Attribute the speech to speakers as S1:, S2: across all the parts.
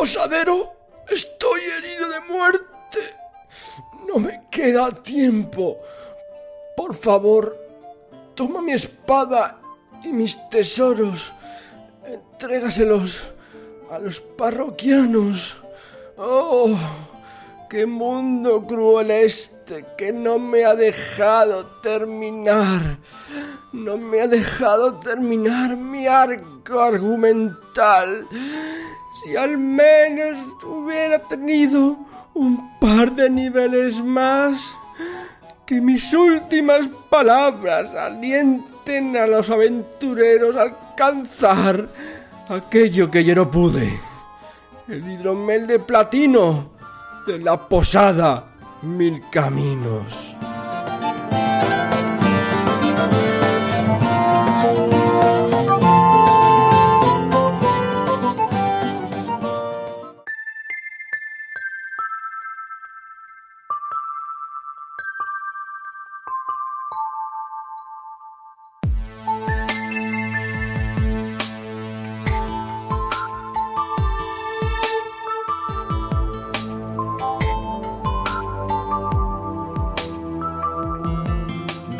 S1: posadero, estoy herido de muerte. No me queda tiempo. Por favor, toma mi espada y mis tesoros. Entrégaselos a los parroquianos. Oh, qué mundo cruel este que no me ha dejado terminar. No me ha dejado terminar mi arco argumental. Si al menos hubiera tenido un par de niveles más, que mis últimas palabras alienten a los aventureros a alcanzar aquello que yo no pude. El hidromel de platino de la posada Mil Caminos.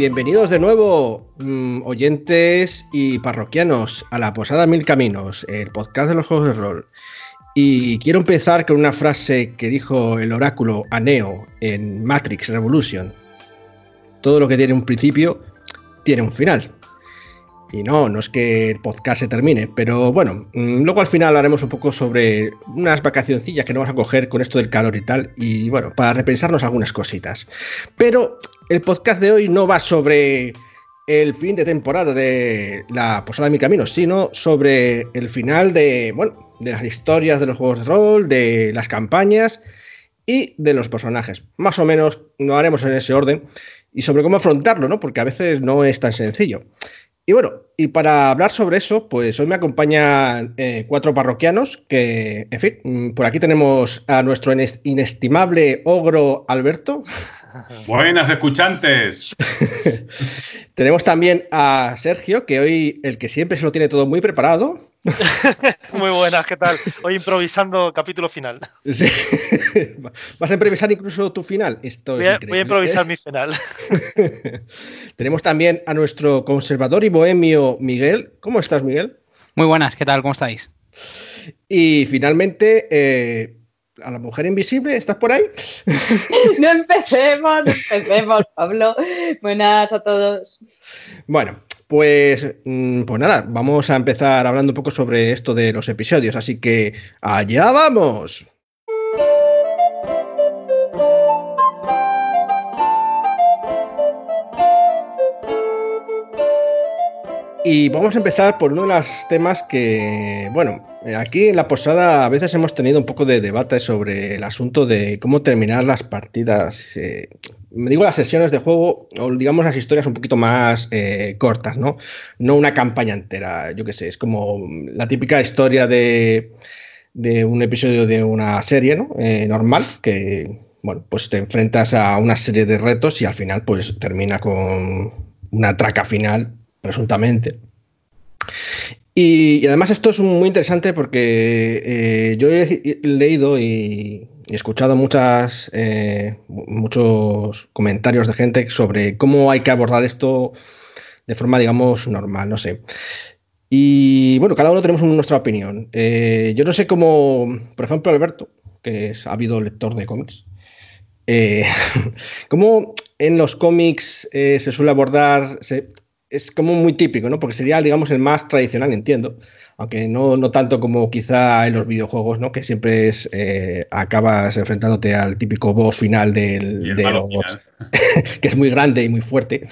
S2: Bienvenidos de nuevo, mm, oyentes y parroquianos, a la Posada Mil Caminos, el podcast de los juegos de rol. Y quiero empezar con una frase que dijo el oráculo a Neo en Matrix Revolution. Todo lo que tiene un principio tiene un final. Y no, no es que el podcast se termine, pero bueno, mm, luego al final haremos un poco sobre unas vacacioncillas que nos vamos a coger con esto del calor y tal, y bueno, para repensarnos algunas cositas. Pero el podcast de hoy no va sobre el fin de temporada de la Posada de mi Camino, sino sobre el final de, bueno, de las historias de los juegos de rol, de las campañas y de los personajes. Más o menos lo haremos en ese orden y sobre cómo afrontarlo, ¿no? Porque a veces no es tan sencillo. Y bueno, y para hablar sobre eso, pues hoy me acompañan eh, cuatro parroquianos que, en fin, mm, por aquí tenemos a nuestro inestimable ogro Alberto.
S3: Buenas escuchantes.
S2: Tenemos también a Sergio, que hoy el que siempre se lo tiene todo muy preparado.
S4: muy buenas, ¿qué tal? Hoy improvisando capítulo final. Sí.
S2: ¿Vas a improvisar incluso tu final?
S4: Esto voy, a, voy a improvisar mi final.
S2: Tenemos también a nuestro conservador y bohemio Miguel. ¿Cómo estás, Miguel?
S5: Muy buenas, ¿qué tal? ¿Cómo estáis?
S2: Y finalmente, eh, a la mujer invisible, ¿estás por ahí?
S6: no empecemos, no empecemos, Pablo. Buenas a todos.
S2: Bueno, pues, mm, pues nada, vamos a empezar hablando un poco sobre esto de los episodios, así que allá vamos. Y vamos a empezar por uno de los temas que, bueno, aquí en la posada a veces hemos tenido un poco de debate sobre el asunto de cómo terminar las partidas. Eh, me digo las sesiones de juego o digamos las historias un poquito más eh, cortas, ¿no? No una campaña entera, yo qué sé, es como la típica historia de, de un episodio de una serie, ¿no? Eh, normal, que, bueno, pues te enfrentas a una serie de retos y al final pues termina con una traca final presuntamente. Y, además esto es muy interesante porque eh, yo he leído y, escuchado muchas, eh, muchos comentarios de gente sobre cómo hay que abordar esto de forma, digamos, normal, no sé. Y bueno, cada uno tenemos nuestra opinión. Eh, yo no sé cómo, por ejemplo, Alberto, que es habido lector de cómics, cómo en los cómics se suele abordar, es como muy típico, ¿no? Porque sería, digamos, el más tradicional, entiendo. Aunque no, no tanto como quizá en los videojuegos, ¿no? Que siempre es eh, acabas enfrentándote al típico boss final del, de los, que es muy grande y muy fuerte.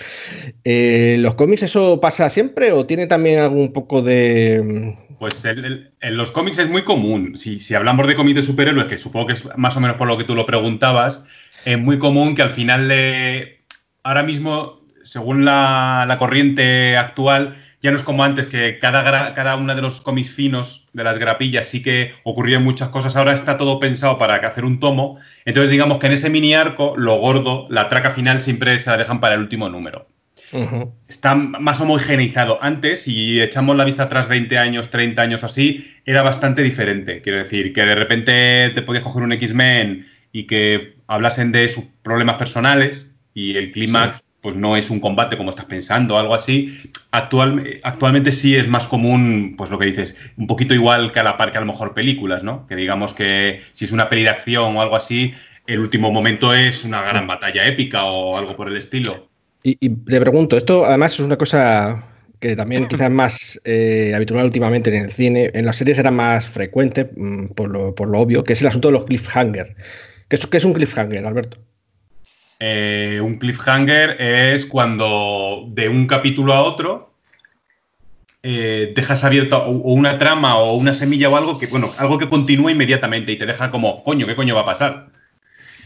S2: Eh, ¿Los cómics eso pasa siempre o tiene también algún poco de.
S3: Pues en los cómics es muy común. Si, si hablamos de cómics de superhéroes, que supongo que es más o menos por lo que tú lo preguntabas, es muy común que al final de. Ahora mismo según la, corriente actual, ya no es como antes, que cada, cada una de los cómics finos de las grapillas sí que ocurrían muchas cosas. Ahora está todo pensado para hacer un tomo. Entonces, digamos que en ese mini arco, lo gordo, la traca final siempre se la dejan para el último número.
S2: Ujú.
S3: está más homogeneizado. Antes, si echamos la vista atrás 20 años, 30 años así, era bastante diferente. Quiero decir, que de repente te podías coger un X-Men y que hablasen de sus problemas personales y el clímax pues no es un combate como estás pensando, algo así. Actual, actualmente sí es más común, pues lo que dices, un poquito igual que a la par que a lo mejor películas, ¿no? Que digamos que si es una peli de acción o algo así, el último momento es una gran batalla épica o algo por el estilo.
S2: Y, te pregunto, esto además es una cosa que también quizás más eh, habitual últimamente en el cine, en las series era más frecuente, mm, por lo, obvio, que es el asunto de los cliffhanger. ¿Qué es, qué es un cliffhanger, Alberto?
S3: Eh, un cliffhanger es cuando de un capítulo a otro eh, dejas abierta o, o una trama o una semilla o algo que, bueno, algo que continúa inmediatamente y te deja como, coño, ¿qué coño va a pasar?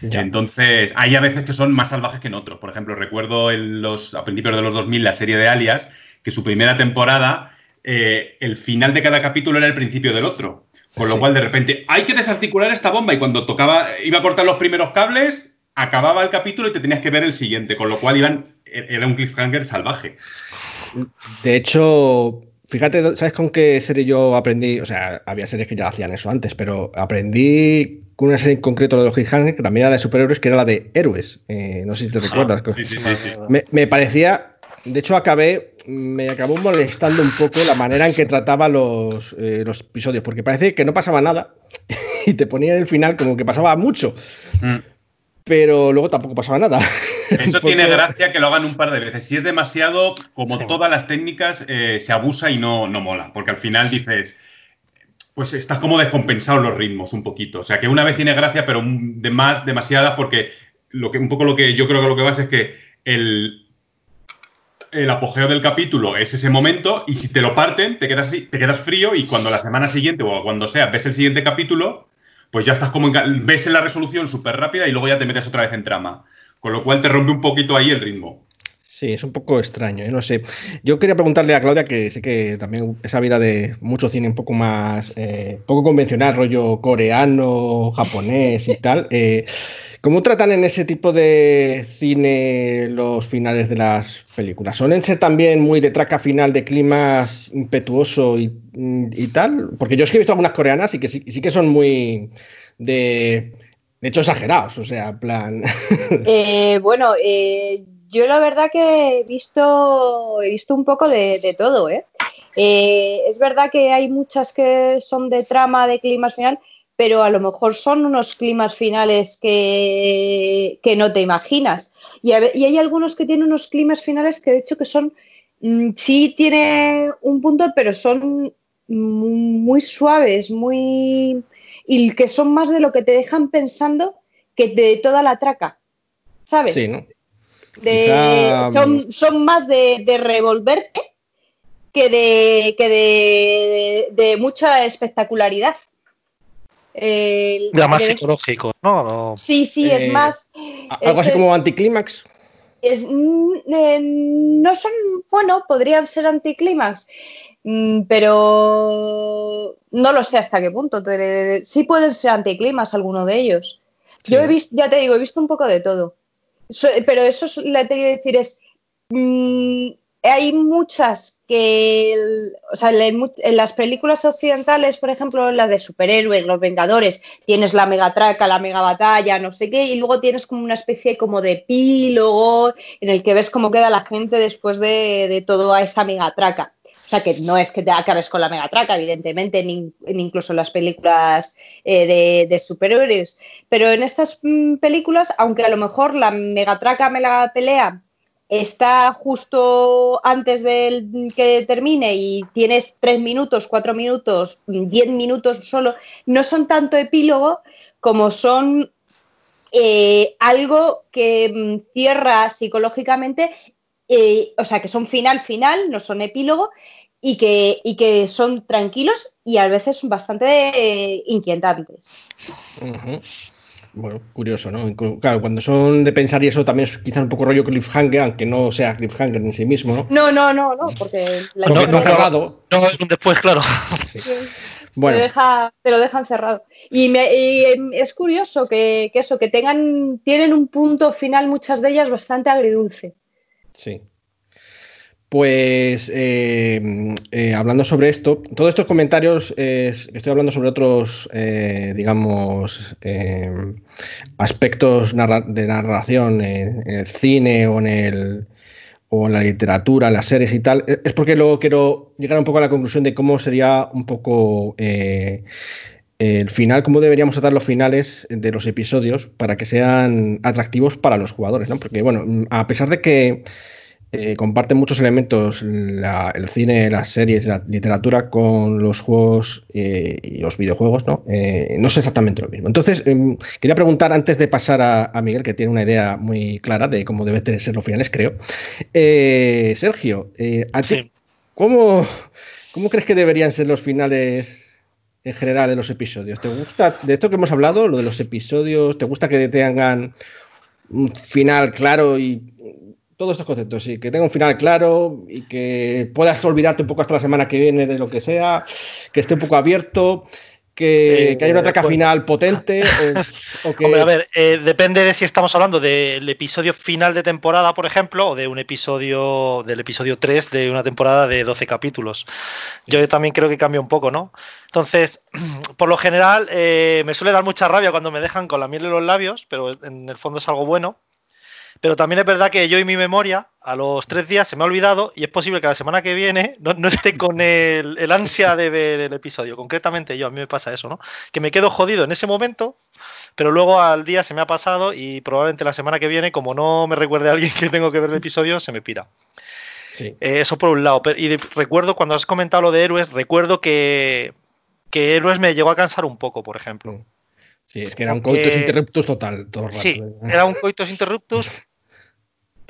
S2: Ya.
S3: Entonces, hay a veces que son más salvajes que en otros. Por ejemplo, recuerdo en los, a principios de los 2000 la serie de Alias, que su primera temporada, eh, el final de cada capítulo era el principio del otro. Con lo
S2: Sí.
S3: cual, de repente, hay que desarticular esta bomba y cuando tocaba, iba a cortar los primeros cables, acababa el capítulo y te tenías que ver el siguiente. Con lo cual, iban, era un cliffhanger salvaje.
S2: De hecho, fíjate, ¿sabes con qué serie yo aprendí? O sea, había series que ya hacían eso antes, pero aprendí con una serie en concreto de los cliffhanger, que también era de superhéroes, que era la de Héroes. Eh, no sé si te recuerdas.
S3: Sí, sí, sí. sí.
S2: Me, me parecía, de hecho acabé, me acabó molestando un poco la manera en que trataba los, eh, los episodios, porque parece que no pasaba nada y te ponía en el final como que pasaba mucho,
S3: Mm.
S2: Pero luego tampoco pasaba nada.
S3: Eso
S2: Porque-
S3: tiene gracia que lo hagan un par de veces. Si es demasiado, como
S4: Sí.
S3: todas las técnicas, eh, se abusa y no, no mola. Porque al final dices, pues estás como descompensado los ritmos un poquito. O sea, que una vez tiene gracia, pero de más, demasiada, porque lo que, un poco lo que yo creo que lo que pasa es que el, el apogeo del capítulo es ese momento y si te lo parten, te quedas, así- te quedas frío y cuando la semana siguiente o cuando sea ves el siguiente capítulo, pues ya estás como en ves la resolución súper rápida y luego ya te metes otra vez en trama. Con lo cual te rompe un poquito ahí el ritmo.
S2: Sí, es un poco extraño, ¿eh? no sé. Yo quería preguntarle a Claudia, que sé que también esa vida de mucho cine un poco más, eh, poco convencional, rollo coreano, japonés y tal. eh, ¿Cómo tratan en ese tipo de cine los finales de las películas? ¿Suelen ser también muy de traca final, de climas impetuoso y, y tal? Porque yo es que he visto algunas coreanas y que sí, sí que son muy de... De hecho, exagerados, o sea, plan...
S6: Bueno, yo la verdad que he visto, he visto un poco de, de todo, ¿eh? Eh, Es verdad que hay muchas que son de trama, de climas final, pero a lo mejor son unos climas finales que, que no te imaginas. Y, y hay algunos que tienen unos climas finales que de hecho que son, mm, sí tiene un punto, pero son mu- muy suaves, muy... y que son más de lo que te dejan pensando que de toda la traca, ¿sabes?
S2: Sí, ¿no?
S6: De-
S2: Quizá, mm,
S6: son, son más de, de revolverte que de, que de, de mucha espectacularidad. El-
S4: Ya más psicológico, ¿no? No.
S6: Sí, sí,
S2: Eh,
S6: es más.
S2: Algo así como anticlímax.
S6: es, mm, eh, no son, bueno, podrían ser anticlímax, mm, pero no lo sé hasta qué punto. Sí pueden ser anticlímax alguno de ellos.
S2: Sí.
S6: Yo he visto, ya te digo, he visto un poco de todo. Pero eso es, te quiero decir es, mm, hay muchas que, o sea, en, las películas occidentales, por ejemplo, las de superhéroes, los Vengadores, tienes la megatraca, la mega batalla, no sé qué, y luego tienes como una especie como de epílogo en el que ves cómo queda la gente después de, de toda esa megatraca. O sea, que no es que te acabes con la megatraca, evidentemente, ni, incluso en las películas eh, de, de superhéroes. Pero en estas mm, películas, aunque a lo mejor la megatraca, mega pelea está justo antes de que termine y tienes tres minutos, cuatro minutos, diez minutos solo, no son tanto epílogo como son eh, algo que mm, cierra psicológicamente, eh, o sea, que son final, final, no son epílogo. Y que, y que son tranquilos y a veces bastante eh, inquietantes.
S2: Bueno, curioso, ¿no? Claro, cuando son de pensar y eso también es quizás un poco rollo cliffhanger, aunque no sea cliffhanger en sí mismo, ¿no?
S6: No, no, no, no, porque la
S2: Porque
S4: no,
S2: cerrado.
S4: No, es un después, claro.
S6: te,
S2: Bueno,
S6: deja- te lo dejan cerrado. Y, me- y, es curioso que, que eso, que tengan, tienen un punto final muchas de ellas bastante agridulce.
S2: sí. Pues eh, eh, hablando sobre esto, todos estos comentarios eh, estoy hablando sobre otros, eh, digamos, aspectos de narración en, el cine o en el o en la literatura, en las series y tal, es es porque luego quiero llegar un poco a la conclusión de cómo sería un poco el final, cómo deberíamos tratar los finales de los episodios para que sean atractivos para los jugadores, ¿no? Porque, bueno, a pesar de que eh, comparten muchos elementos la- el cine, las series, la literatura con los juegos eh, y los videojuegos, ¿no? Eh, no es exactamente lo mismo. Entonces, em, quería preguntar antes de pasar a, a Miguel, que tiene una idea muy clara de cómo deben ser los finales, creo. Eh, Sergio, eh, ¿a ti-
S4: Sí.
S2: ¿cómo, ¿cómo crees que deberían ser los finales en general de los episodios? ¿Te gusta, de esto que hemos hablado, lo de los episodios, te gusta que tengan un final claro y todos estos conceptos, sí, que tenga un final claro y que puedas olvidarte un poco hasta la semana que viene de lo que sea, que esté un poco abierto, que,
S4: Eh,
S2: que haya una traca
S4: pues-
S2: final potente o, o que...
S4: Hombre, a ver, eh, depende de si estamos hablando del episodio final de temporada, por ejemplo, o de un episodio, del episodio 3 de una temporada de 12 capítulos. Yo también creo que cambia un poco, ¿no? Entonces, por lo general, eh, me suele dar mucha rabia cuando me dejan con la miel en los labios, pero en el fondo es algo bueno. Pero también es verdad que yo y mi memoria, a los tres días se me ha olvidado y es posible que la semana que viene no, no esté con el, el ansia de ver el episodio. Concretamente yo, a mí me pasa eso, ¿no? Que me quedo jodido en ese momento, pero luego al día se me ha pasado y probablemente la semana que viene, como no me recuerde a alguien que tengo que ver el episodio, se me pira.
S2: Sí.
S4: Eh, eso por un lado. Pero- y de- recuerdo, cuando has comentado lo de héroes, recuerdo que, que héroes me llegó a cansar un poco, por ejemplo.
S2: Sí, es que era un coitus interruptus total todo el rato.
S4: Sí, era un coitus interruptus,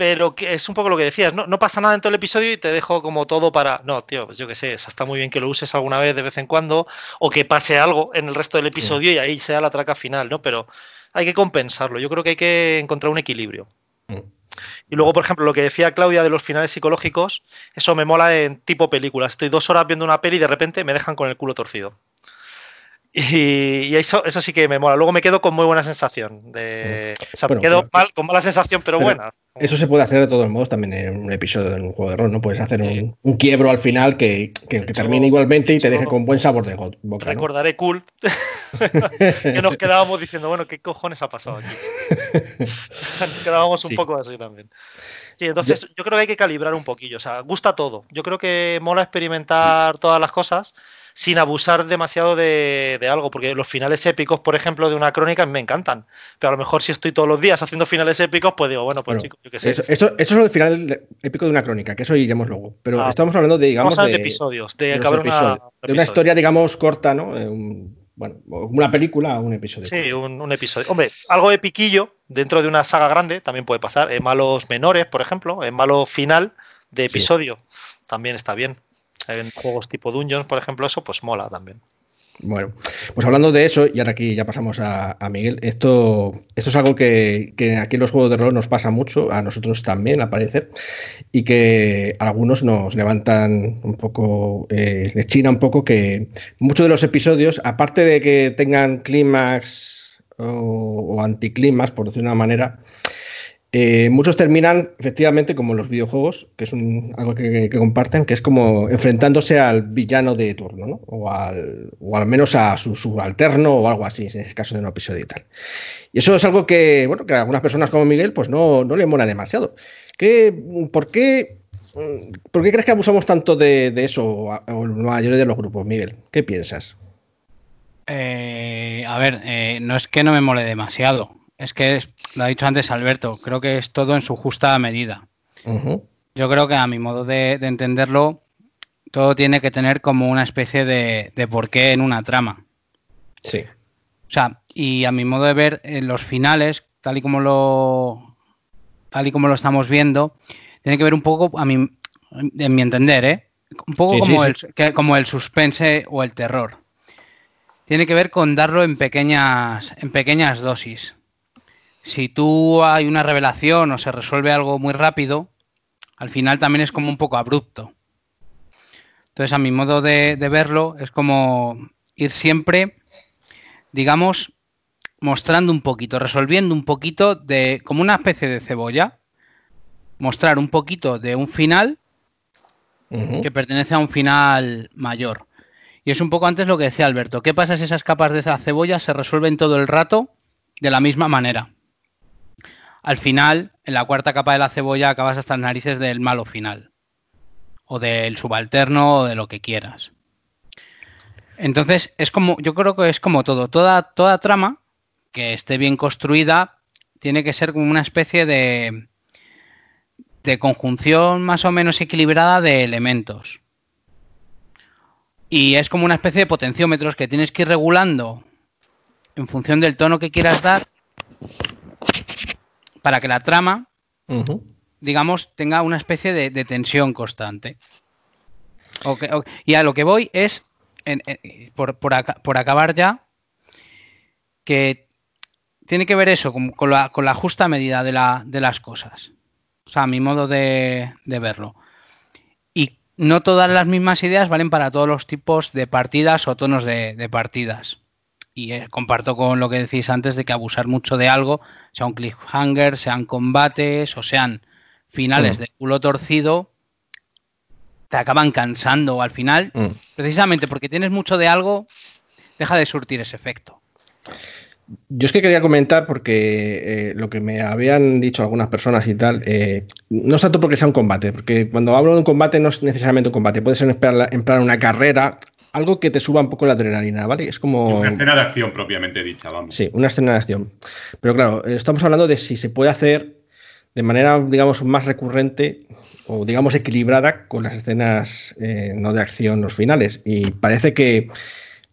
S4: pero que es un poco lo que decías, ¿no? No pasa nada en todo el episodio y te dejo como todo para. No, tío, pues yo qué sé, está muy bien que lo uses alguna vez de vez en cuando, o que pase algo en el resto del episodio y ahí sea la traca final, ¿no? Pero hay que compensarlo. Yo creo que hay que encontrar un equilibrio.
S2: Mm.
S4: Y luego, por ejemplo, lo que decía Claudia de los finales psicológicos, eso me mola en tipo película. Estoy dos horas viendo una peli y de repente me dejan con el culo torcido. Y, y eso, eso sí que me mola. Luego me quedo con muy buena sensación. De, o sea,
S2: Bueno,
S4: me quedo
S2: pero-
S4: mal, con mala sensación, pero,
S2: pero
S4: buena.
S2: Eso se puede hacer de todos modos también en un episodio de un juego de rol, ¿no? Puedes hacer un, un quiebro al final que, que, que termine igualmente y te deje con buen sabor de boca, ¿no?
S4: Recordaré cool que nos quedábamos diciendo, bueno, ¿qué cojones ha pasado aquí? nos quedábamos un
S2: Sí.
S4: poco así también. Sí, entonces yo creo que hay que calibrar un poquillo. O sea, gusta todo. Yo creo que mola experimentar todas las cosas sin abusar demasiado de, de algo, porque los finales épicos, por ejemplo, de una crónica me encantan. Pero a lo mejor si estoy todos los días haciendo finales épicos, pues digo, bueno, pues
S2: Bueno,
S4: chicos, yo qué sé.
S2: Eso, eso, eso es el final épico de una crónica, que eso iremos luego. Pero
S4: Ah.
S2: estamos hablando de, digamos, de,
S4: de episodios, de, acabar una-
S2: una historia, digamos, corta, ¿no? Eh, un- bueno, una película o un episodio.
S4: Sí, un, un episodio. Hombre, algo epiquillo dentro de una saga grande también puede pasar. En malos menores, por ejemplo, en malo final de episodio también está bien. En juegos tipo Dungeons, por ejemplo, eso pues mola también.
S2: Bueno, pues hablando de eso, y ahora aquí ya pasamos a, a Miguel, esto, esto es algo que, que aquí en los juegos de rol nos pasa mucho, a nosotros también, al parecer, y que algunos nos levantan un poco, eh, les china un poco que muchos de los episodios, aparte de que tengan clímax o, o anticlímax, por decirlo de una manera, eh, muchos terminan efectivamente como los videojuegos, que es algo que, comparten, que es como enfrentándose al villano de turno, ¿no? O al, o al menos a su subalterno o algo así, en el caso de un episodio y tal. Y eso es algo que, bueno, que a algunas personas como Miguel, pues no, no le mola demasiado. ¿Qué, ¿Por qué? ¿Por qué crees que abusamos tanto de, eso, o, o la mayoría de los grupos, Miguel? ¿Qué piensas?
S5: Eh, a ver, eh, no es que no me mole demasiado. Es que, es- lo ha dicho antes Alberto, creo que es todo en su justa medida. Yo creo que a mi modo de, de entenderlo, todo tiene que tener como una especie de, de porqué en una trama.
S2: Sí.
S5: O sea, y a mi modo de ver, en los finales, tal y como lo, tal y como lo estamos viendo, tiene que ver un poco, a mi, en mi entender, ¿eh? un poco
S2: Sí,
S5: como,
S2: sí,
S5: el, que- como el suspense o el terror. Tiene que ver con darlo en pequeñas, en pequeñas dosis. Si tú hay una revelación o se resuelve algo muy rápido, al final también es como un poco abrupto. Entonces, a mi modo de, de verlo, es como ir siempre, digamos, mostrando un poquito, resolviendo un poquito de, como una especie de cebolla, mostrar un poquito de un final que pertenece a un final mayor. Y es un poco antes lo que decía Alberto. ¿Qué pasa si esas capas de la cebolla se resuelven todo el rato de la misma manera? Al final, en la cuarta capa de la cebolla acabas hasta las narices del malo final. O del subalterno o de lo que quieras. Entonces, es como, yo creo que es como todo. Toda, toda trama que esté bien construida tiene que ser como una especie de, de conjunción más o menos equilibrada de elementos. Y es como una especie de potenciómetros que tienes que ir regulando en función del tono que quieras dar para que la trama, digamos, tenga una especie de, tensión constante. y a lo que voy es, por, por, acabar ya, que tiene que ver eso con, la, justa medida de, las cosas. O sea, mi modo de, verlo. Y no todas las mismas ideas valen para todos los tipos de partidas o tonos de, partidas. Y eh, comparto con lo que decís antes de que abusar mucho de algo, sea un cliffhanger, sean combates o sean finales mm. de culo torcido, te acaban cansando al final, mm. precisamente porque tienes mucho de algo, deja de surtir ese efecto.
S2: Yo es que quería comentar porque eh, lo que me habían dicho algunas personas y tal, eh, no es tanto porque sea un combate, porque cuando hablo de un combate no es necesariamente un combate, puede ser en plan una carrera, algo que te suba un poco la adrenalina, ¿vale? Es como...
S3: Una escena de acción propiamente dicha, vamos.
S2: Sí, una escena de acción. Pero claro, estamos hablando de si se puede hacer de manera, digamos, más recurrente o, digamos, equilibrada con las escenas eh, no de acción, los finales. Y parece que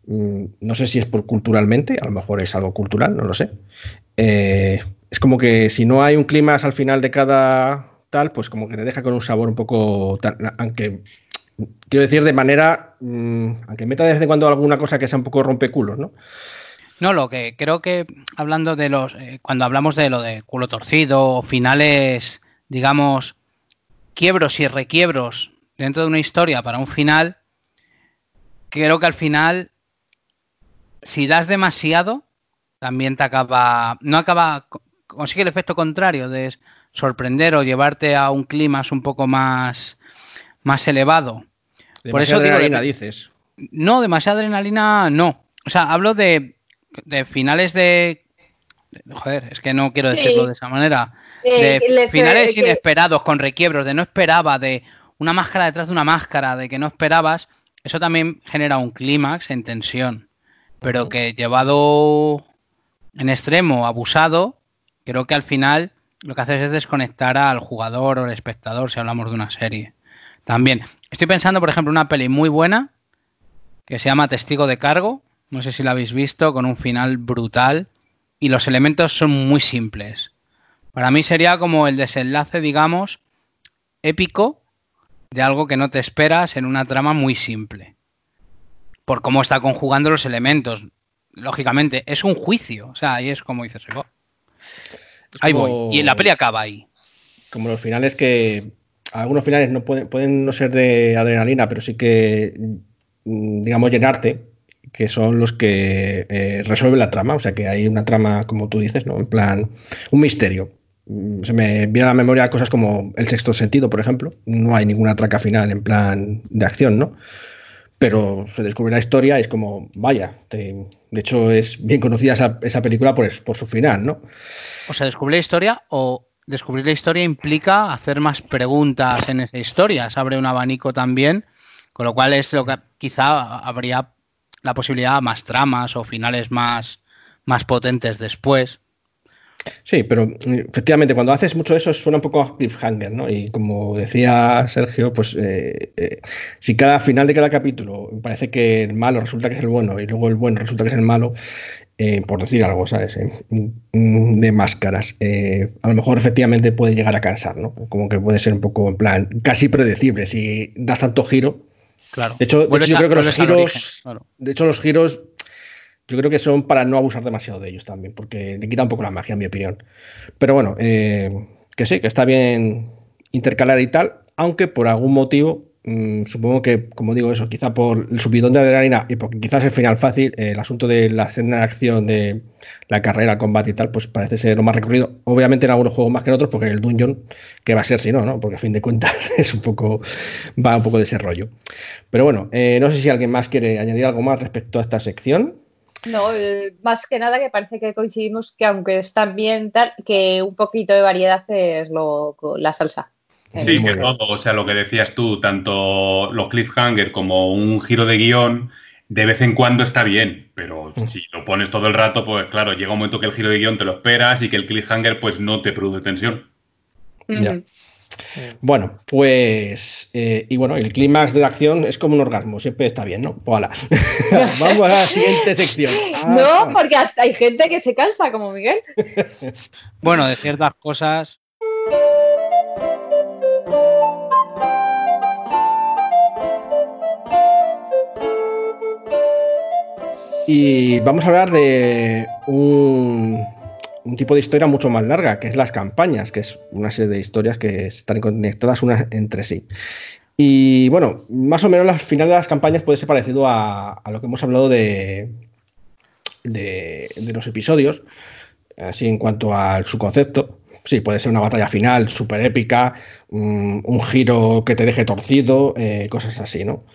S2: Mm, no sé si es por culturalmente, a lo mejor es algo cultural, no lo sé. Eh, es como que si no hay un clima al final de cada tal, pues como que te deja con un sabor un poco, aunque quiero decir de manera, mm, aunque meta desde cuando alguna cosa que sea un poco rompeculos, ¿no?
S5: No, lo que creo que hablando de los, eh, cuando hablamos de lo de culo torcido finales, digamos, quiebros y requiebros dentro de una historia para un final, creo que al final si das demasiado, también te acaba. No acaba. Consigue el efecto contrario de sorprender o llevarte a un clima un poco más, más elevado.
S2: Por eso adrenalina, dices.
S5: No, demasiada adrenalina, no. O sea, hablo de, de finales de. Joder, es que no quiero decirlo de esa manera. Eh, de finales inesperados, con requiebros, de no esperaba, de una máscara detrás de una máscara, de que no esperabas. Eso también genera un clímax en tensión pero que llevado en extremo, abusado, creo que al final lo que haces es desconectar al jugador o al espectador si hablamos de una serie. También, estoy pensando, por ejemplo, una peli muy buena que se llama Testigo de Cargo, no sé si la habéis visto, con un final brutal y los elementos son muy simples. Para mí sería como el desenlace, digamos, épico de algo que no te esperas en una trama muy simple por cómo está conjugando los elementos. Lógicamente, es un juicio. O sea, ahí es como dices, ahí voy. Y la peli acaba ahí.
S2: Como los finales que. Algunos finales no pueden, pueden no ser de adrenalina, pero sí que, mm, digamos, llenarte, que son los que eh, resuelven la trama. O sea, que hay una trama, como tú dices, ¿no? En plan, un misterio. Mm, se me viene a la memoria cosas como el sexto sentido, por ejemplo. No hay ninguna traca final en plan de acción, ¿no? pero se descubre la historia y es como, vaya, de hecho es bien conocida esa, película por, su final, ¿no?
S5: O sea, descubrir la historia o descubrir la historia implica hacer más preguntas en esa historia, se abre un abanico también, con lo cual es lo que quizá habría la posibilidad de más tramas o finales más, más potentes después.
S2: Sí, pero efectivamente cuando haces mucho eso suena un poco a cliffhanger, ¿no? Y como decía Sergio, pues eh, eh, si cada final de cada capítulo parece que el malo resulta que es el bueno y luego el bueno resulta que es el malo, eh, por decir algo, ¿sabes? Mm, de máscaras, a lo mejor efectivamente puede llegar a cansar, ¿no? Como que puede ser un poco en plan casi predecible si das tanto giro.
S5: Claro.
S2: De hecho, yo creo que los giros, de hecho los giros yo creo que son para no abusar demasiado de ellos también, porque le quita un poco la magia, en mi opinión. Pero bueno, eh, que sí, que está bien intercalar y tal, aunque por algún motivo mm, supongo que, como digo eso, quizá por el subidón de adrenalina y porque quizás el final fácil, eh, el asunto de la escena de acción, de la carrera, el combate y tal, pues parece ser lo más recorrido. Obviamente en algunos juegos más que en otros, porque el dungeon, que va a ser si no, ¿no? Porque a fin de cuentas es un poco, va un poco de ese rollo. Pero bueno, eh, no sé si alguien más quiere añadir algo más respecto a esta sección.
S6: No, eh, más que nada que parece que coincidimos que aunque están bien tal, que un poquito de variedad es lo, la salsa.
S3: Sí, que todo, o sea, lo que decías tú, tanto los cliffhanger como un giro de guion, de vez en cuando está bien, pero
S2: Mm.
S3: si lo pones todo el rato, pues claro, llega un momento que el giro de guion te lo esperas y que el cliffhanger pues no te produce tensión.
S2: Ya. Bueno, pues. eh, y bueno, el clímax de la acción es como un orgasmo, siempre está bien, ¿no? Pues hala. Vamos a la siguiente sección. Ah,
S6: No, porque hasta hay gente que se cansa, como Miguel.
S5: Bueno, de ciertas cosas.
S2: Y vamos a hablar de un, tipo de historia mucho más larga, que es las campañas, que es una serie de historias que están conectadas unas entre sí. Y bueno, más o menos al final de las campañas puede ser parecido a, lo que hemos hablado de, de, los episodios, así en cuanto a su concepto. Sí, puede ser una batalla final súper épica, un, un giro que te deje torcido, eh, cosas así, ¿no?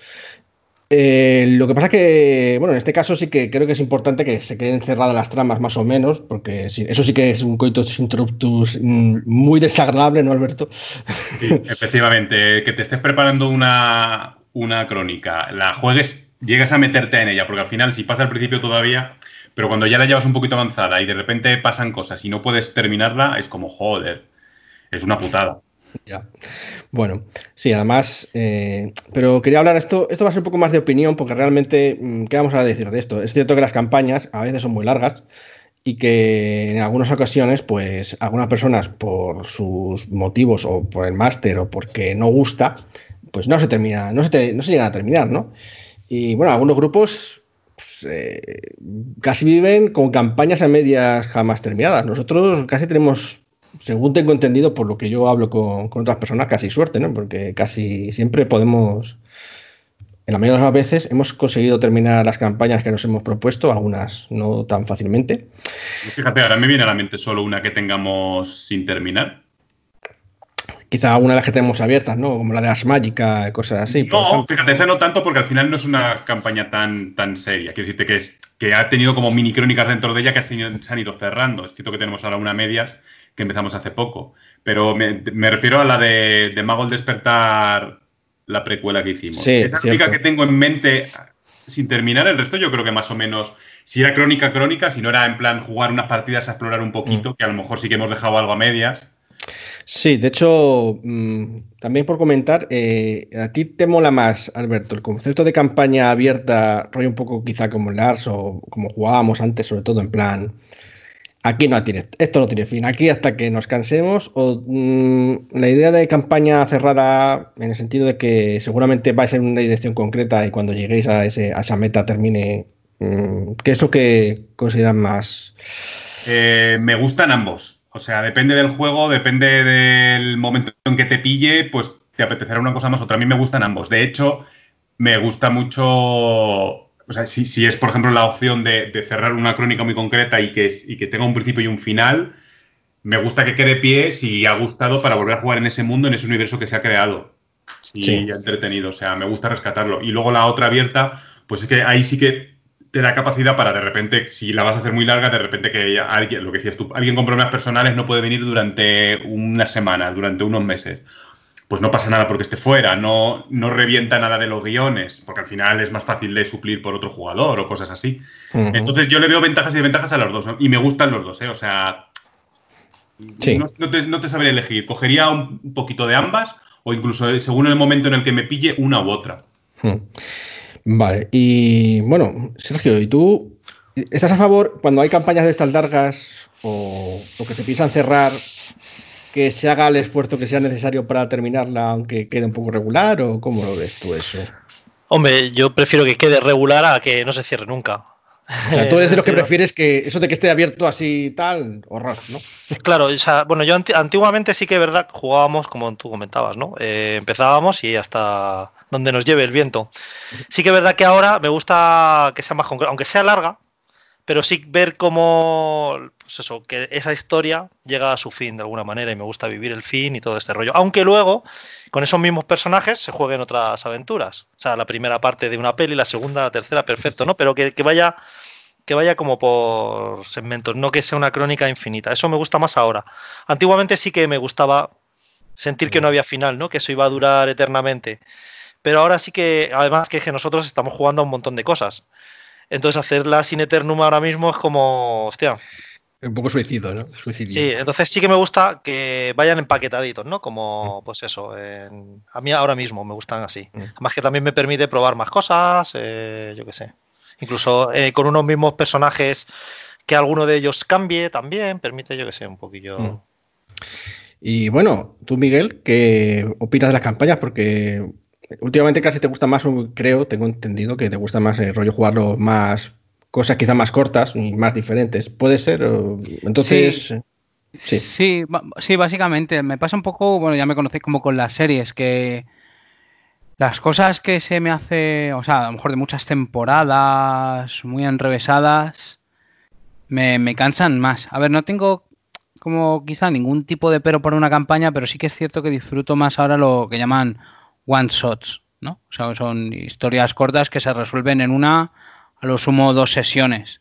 S2: Eh, lo que pasa es que, bueno, en este caso sí que creo que es importante que se queden cerradas las tramas más o menos, porque sí, eso sí que es un coitus interruptus mm, muy desagradable, ¿no, Alberto?
S3: Sí, efectivamente, que te estés preparando una, una crónica, la juegues, llegas a meterte en ella, porque al final, si pasa al principio todavía, pero cuando ya la llevas un poquito avanzada y de repente pasan cosas y no puedes terminarla, es como, joder, es una putada.
S2: Ya. Bueno, sí, además, eh, pero quería hablar esto, esto va a ser un poco más de opinión, porque realmente, mm, ¿qué vamos a decir de esto? Es cierto que las campañas a veces son muy largas y que en algunas ocasiones, pues, algunas personas por sus motivos o por el máster o porque no gusta, pues no se termina, no se, te- llegan a terminar, ¿no? Y bueno, algunos grupos pues, eh, casi viven con campañas a medias jamás terminadas. Nosotros casi tenemos según tengo entendido, por lo que yo hablo con, con otras personas, casi suerte, ¿no? Porque casi siempre podemos, en la mayoría de las veces, hemos conseguido terminar las campañas que nos hemos propuesto, algunas no tan fácilmente.
S3: Fíjate, ahora me viene a la mente solo una que tengamos sin terminar.
S2: Quizá una de las que tenemos abiertas, ¿no? Como la de Magica, cosas así.
S3: no, fíjate, esa no tanto porque al final no es una campaña tan, tan seria. Quiero decirte que, es, que ha tenido como mini crónicas dentro de ella que se han ido- cerrando. Es cierto que tenemos ahora una medias que empezamos hace poco. Pero me, me refiero a la de, de Mago el Despertar, la precuela que hicimos.
S2: Sí,
S3: Esa es la única que tengo en mente sin terminar. El resto yo creo que más o menos, si era crónica, crónica, si no era en plan jugar unas partidas a explorar un poquito,
S2: Mm.
S3: que a lo mejor sí que hemos dejado algo a medias.
S2: Sí, de hecho, mm, también por comentar, eh, ¿a ti te mola más, Alberto, el concepto de campaña abierta, rollo un poco quizá como el Ars o como jugábamos antes, sobre todo en plan, aquí no tiene, esto no tiene fin, aquí hasta que nos cansemos, o mm, la idea de campaña cerrada en el sentido de que seguramente vais en una dirección concreta y cuando lleguéis a, ese, a esa meta termine, mm, ¿qué es lo que consideran más?
S3: Eh, me gustan ambos. O sea, depende del juego, depende del momento en que te pille, pues te apetecerá una cosa más otra. A mí me gustan ambos. De hecho, me gusta mucho. O sea, si, si es, por ejemplo, la opción de, de cerrar una crónica muy concreta y que, y que tenga un principio y un final, me gusta que quede pie si ha gustado para volver a jugar en ese mundo, en ese universo que se ha creado. Y
S2: Sí.
S3: entretenido. O sea, me gusta rescatarlo. Y luego la otra abierta, pues es que ahí sí que te da capacidad para de repente, si la vas a hacer muy larga, de repente que alguien, lo que decías tú, alguien con problemas personales no puede venir durante una semana, durante unos meses. Pues no pasa nada porque esté fuera, no, no revienta nada de los guiones, porque al final es más fácil de suplir por otro jugador o cosas así. Entonces yo le veo ventajas y desventajas a los dos, ¿no? y me gustan los dos, ¿eh? O sea,
S2: Sí.
S3: no, no te, no te sabría elegir. Cogería un, poquito de ambas o incluso eh, según el momento en el que me pille una u otra.
S2: Vale, y bueno, Sergio, ¿y tú estás a favor cuando hay campañas de estas largas o, o que se piensan cerrar, que se haga el esfuerzo que sea necesario para terminarla, aunque quede un poco regular, o cómo lo ves tú eso?
S4: Hombre, yo prefiero que quede regular a que no se cierre nunca.
S2: O sea, tú eres de los que prefieres que eso de que esté abierto así tal, horror, ¿no?
S4: Claro, o sea, bueno, yo antiguamente sí que es verdad jugábamos, como tú comentabas, ¿no? Eh, empezábamos y hasta donde nos lleve el viento. Sí que es verdad que ahora me gusta que sea más concreto, aunque sea larga, pero sí ver cómo, pues eso, que esa historia llega a su fin de alguna manera y me gusta vivir el fin y todo este rollo. Aunque luego, con esos mismos personajes, se jueguen otras aventuras. O sea, la primera parte de una peli, la segunda, la tercera, perfecto, ¿no? Pero que, vaya que vaya como por segmentos, no que sea una crónica infinita. Eso me gusta más ahora. Antiguamente sí que me gustaba sentir que no había final, ¿no? Que eso iba a durar eternamente. Pero ahora sí que, además que nosotros estamos jugando a un montón de cosas. Entonces hacerla sin Eternum ahora mismo es como, hostia.
S2: Un poco suicidio, ¿no? Suicidio.
S4: Sí, entonces sí que me gusta que vayan empaquetaditos, ¿no? Como, pues eso, a mí ahora mismo me gustan así. Mm. Además que también me permite probar más cosas, eh, yo qué sé. Incluso eh, con unos mismos personajes que alguno de ellos cambie también, permite, yo que sé, un poquillo... Mm.
S2: Y bueno, tú Miguel, ¿qué opinas de las campañas? Porque últimamente casi te gusta más, creo, tengo entendido que te gusta más el rollo jugarlo más cosas quizás más cortas y más diferentes. ¿Puede ser? Entonces...
S5: Sí. Sí. sí. básicamente. Me pasa un poco, bueno, ya me conocéis como con las series, que las cosas que se me hace, o sea, a lo mejor de muchas temporadas, muy enrevesadas, me, me cansan más. A ver, no tengo como quizá ningún tipo de pero por una campaña, pero sí que es cierto que disfruto más ahora lo que llaman one shots, ¿no? O sea, son historias cortas que se resuelven en una, a lo sumo dos sesiones.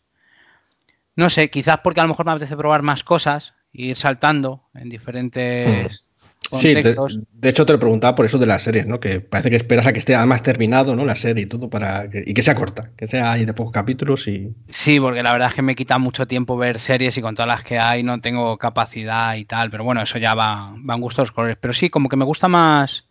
S5: No sé, quizás porque a lo mejor me apetece probar más cosas e ir saltando en diferentes
S2: mm. contextos. Sí, de, hecho te lo preguntaba por eso de las series, ¿no? Que parece que esperas a que esté además terminado, ¿no? La serie y todo para que, y que sea corta, que sea ahí de pocos capítulos y.
S5: Sí, porque la verdad es que me quita mucho tiempo ver series y con todas las que hay no tengo capacidad y tal, pero bueno, eso ya va, van gustos colores. Pero sí, como que me gusta más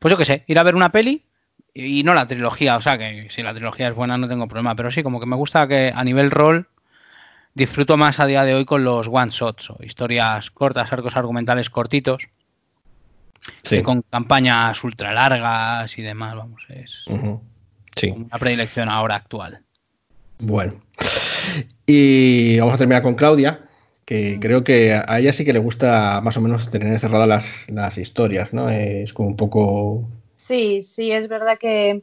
S5: pues yo qué sé, ir a ver una peli y no la trilogía, o sea que si la trilogía es buena no tengo problema, pero sí, como que me gusta que a nivel rol disfruto más a día de hoy con los one shots o historias cortas, arcos argumentales cortitos, que con campañas ultra largas y demás, vamos, es una predilección ahora actual.
S2: Bueno, y vamos a terminar con Claudia, que creo que a ella sí que le gusta más o menos tener cerradas las, historias, ¿no? Es como un poco...
S6: Sí, sí, es verdad que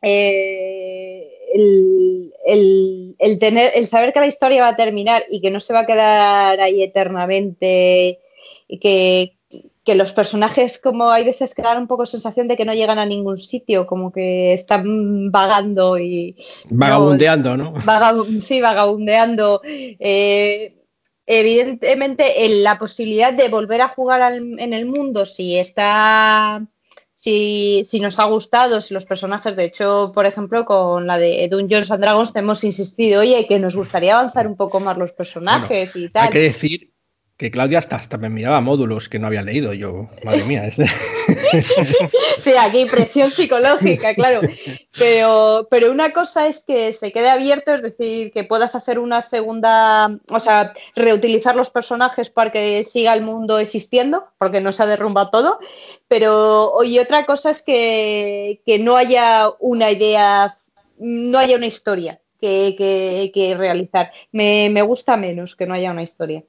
S6: eh, el, tener, el saber que la historia va a terminar y que no se va a quedar ahí eternamente y que, los personajes como hay veces que dan un poco sensación de que no llegan a ningún sitio, como que están vagando y...
S2: Vagabundeando, ¿no?
S6: sí, vagabundeando. Eh, evidentemente la posibilidad de volver a jugar en el mundo si está si, si, nos ha gustado, si los personajes, de hecho, por ejemplo, con la de Dungeons and Dragons hemos insistido, oye, que nos gustaría avanzar un poco más los personajes y tal.
S2: Hay que decir que Claudia hasta, hasta me miraba módulos que no había leído yo. Madre mía. Este.
S6: sí, aquí presión psicológica, claro. Pero, pero una cosa es que se quede abierto, es decir, que puedas hacer una segunda, o sea, reutilizar los personajes para que siga el mundo existiendo, porque no se derrumba todo. Pero, y otra cosa es que, no haya una idea, no haya una historia que, realizar. Me, me gusta menos que no haya una historia.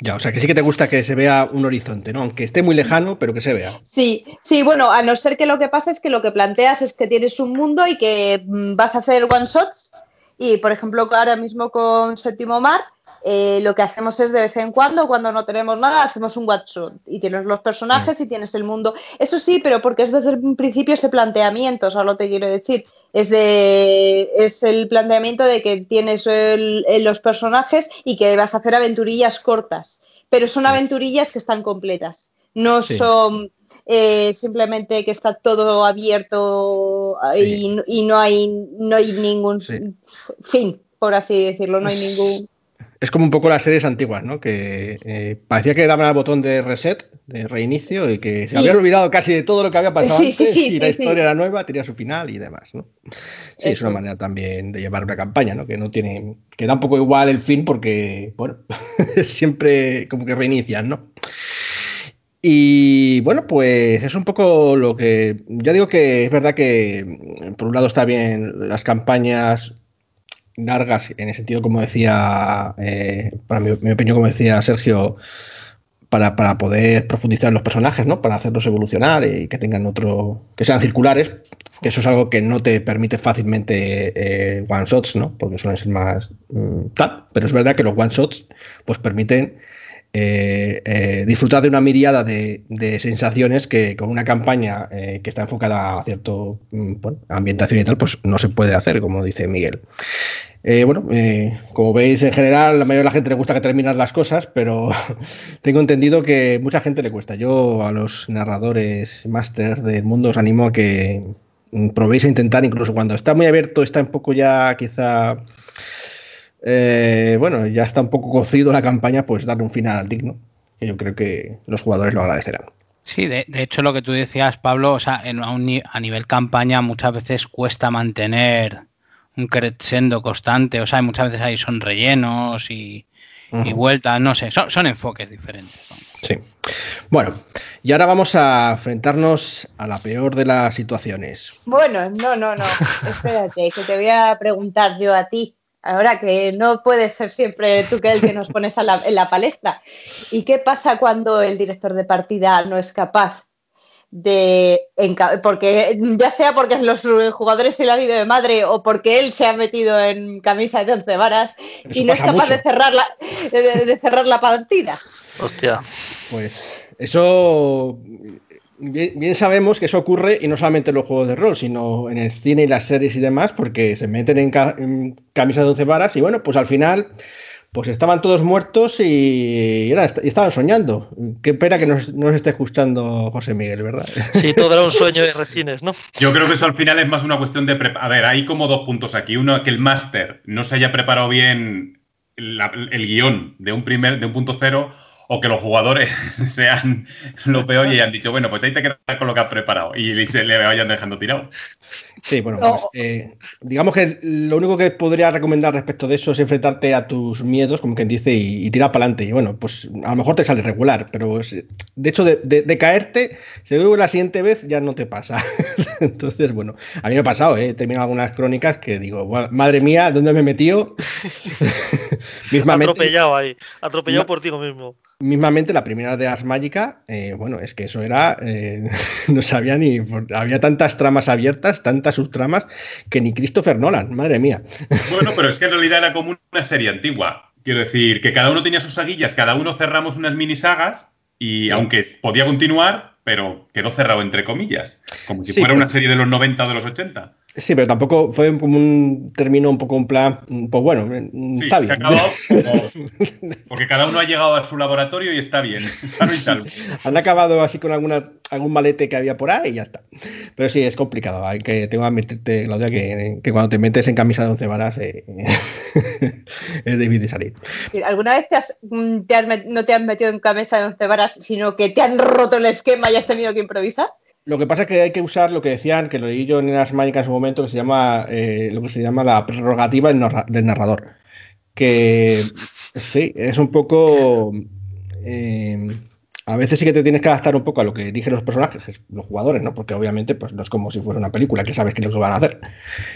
S2: Ya, o sea que sí que te gusta que se vea un horizonte, ¿no? Aunque esté muy lejano, pero que se vea.
S6: Sí, sí, bueno, a no ser que lo que pasa es que lo que planteas es que tienes un mundo y que mm, vas a hacer one shots. Y por ejemplo, ahora mismo con Séptimo Mar, eh, lo que hacemos es de vez en cuando, cuando no tenemos nada, hacemos un one shot. Y tienes los personajes y tienes el mundo. Eso sí, pero porque es desde el principio ese planteamiento, o sea, lo te quiero decir es de es el planteamiento de que tienes los personajes y que vas a hacer aventurillas cortas, pero son aventurillas que están completas, no son eh, simplemente que está todo abierto y, y, no hay no hay ningún fin, por así decirlo, no hay ningún
S2: es como un poco las series antiguas, ¿no? Que eh, parecía que daban al botón de reset, de reinicio, y que se habían olvidado casi de todo lo que había pasado antes y la historia era nueva, tenía su final y demás, ¿no? Sí, es una manera también de llevar una campaña, ¿no? Que no tiene, que da un poco igual el fin porque, bueno, siempre como que reinician, ¿no? Y bueno, pues es un poco lo que. Ya digo que es verdad que por un lado está bien las campañas largas, en el sentido, como decía, eh, para mi, mi, opinión, como decía Sergio, para, para, poder profundizar en los personajes, ¿no? Para hacerlos evolucionar y que tengan otro. que sean circulares, que eso es algo que no te permite fácilmente eh, one shots, ¿no? Porque suelen ser más mmm, tal. Pero es verdad que los one shots, pues permiten eh, disfrutar de una miriada de, de, sensaciones que con una campaña eh, que está enfocada a cierto bueno, ambientación y tal, pues no se puede hacer, como dice Miguel. Eh, bueno, como veis en general, la mayoría de la gente le gusta que terminan las cosas, pero tengo entendido que mucha gente le cuesta. Yo a los narradores máster del mundo os animo a que probéis a intentar, incluso cuando está muy abierto, está un poco ya quizá eh, bueno, ya está un poco cocido la campaña, pues darle un final digno. Que yo creo que los jugadores lo agradecerán.
S5: Sí, de, hecho lo que tú decías, Pablo, o sea, en, a, nivel campaña muchas veces cuesta mantener un crescendo constante, o sea, muchas veces ahí son rellenos y, uh -huh. y vueltas, no sé, son, son enfoques diferentes.
S2: Sí. Bueno, y ahora vamos a enfrentarnos a la peor de las situaciones.
S6: Bueno, no, no, no, espérate, que te voy a preguntar yo a ti. Ahora que no puedes ser siempre tú que el que nos pones la, en la palestra. ¿Y qué pasa cuando el director de partida no es capaz de. Porque ya sea porque los jugadores se le han ido de madre o porque él se ha metido en camisa de once varas Eso y no es capaz de cerrar, la, de, de cerrar la partida?
S4: Hostia.
S2: Pues eso Bien, bien, sabemos que eso ocurre y no solamente en los juegos de rol, sino en el cine y las series y demás, porque se meten en, ca en camisa de 12 varas y bueno, pues al final pues estaban todos muertos y, y, era, y estaban soñando. Qué pena que nos, nos, esté escuchando José Miguel, ¿verdad?
S4: Sí, todo era un sueño de resines, ¿no?
S3: Yo creo que eso al final es más una cuestión de... A ver, hay como dos puntos aquí. Uno, que el máster no se haya preparado bien la, el guion de un, primer, de un punto cero o que los jugadores sean lo peor y hayan dicho, bueno, pues ahí te quedas con lo que has preparado y se le vayan dejando tirado.
S2: Sí, bueno, pues, eh, digamos que lo único que podría recomendar respecto de eso es enfrentarte a tus miedos, como quien dice, y, y tirar para adelante. Y bueno, pues a lo mejor te sale regular, pero es, de hecho, de, de, de caerte, seguro la siguiente vez ya no te pasa. Entonces, bueno, a mí me ha pasado, ¿eh? he terminado algunas crónicas que digo, madre mía, ¿dónde me he metido?
S4: Atropellado ahí, atropellado no, por ti mismo
S2: mismamente la primera de Ars Magica, eh, bueno, es que eso era, eh, no sabía ni, había tantas tramas abiertas, tantas subtramas, que ni Christopher Nolan, madre mía.
S3: Bueno, pero es que en realidad era como una serie antigua. Quiero decir, que cada uno tenía sus saguillas, cada uno cerramos unas mini sagas y sí. aunque podía continuar, pero quedó cerrado entre comillas, como si sí, fuera una serie de los 90 o de los 80.
S2: Sí, pero tampoco fue como un término un poco un plan, pues bueno,
S3: sí,
S2: está bien.
S3: Se ha acabado como, porque cada uno ha llegado a su laboratorio y está bien, sano y salvo.
S2: Han acabado así con alguna, algún malete que había por ahí y ya está. Pero sí, es complicado. Hay que, tengo que admitirte, Claudia, que, que cuando te metes en camisa de once varas eh, es difícil salir.
S6: ¿Alguna vez te has, te has, no te has metido en camisa de once varas, sino que te han roto el esquema y has tenido que improvisar?
S2: Lo que pasa es que hay que usar lo que decían, que lo leí yo en las mágicas en su momento, que se llama eh, lo que se llama la prerrogativa del narrador. Que sí, es un poco. Eh, a veces sí que te tienes que adaptar un poco a lo que eligen los personajes, los jugadores, ¿no? Porque obviamente pues, no es como si fuera una película que sabes qué es lo que van a hacer.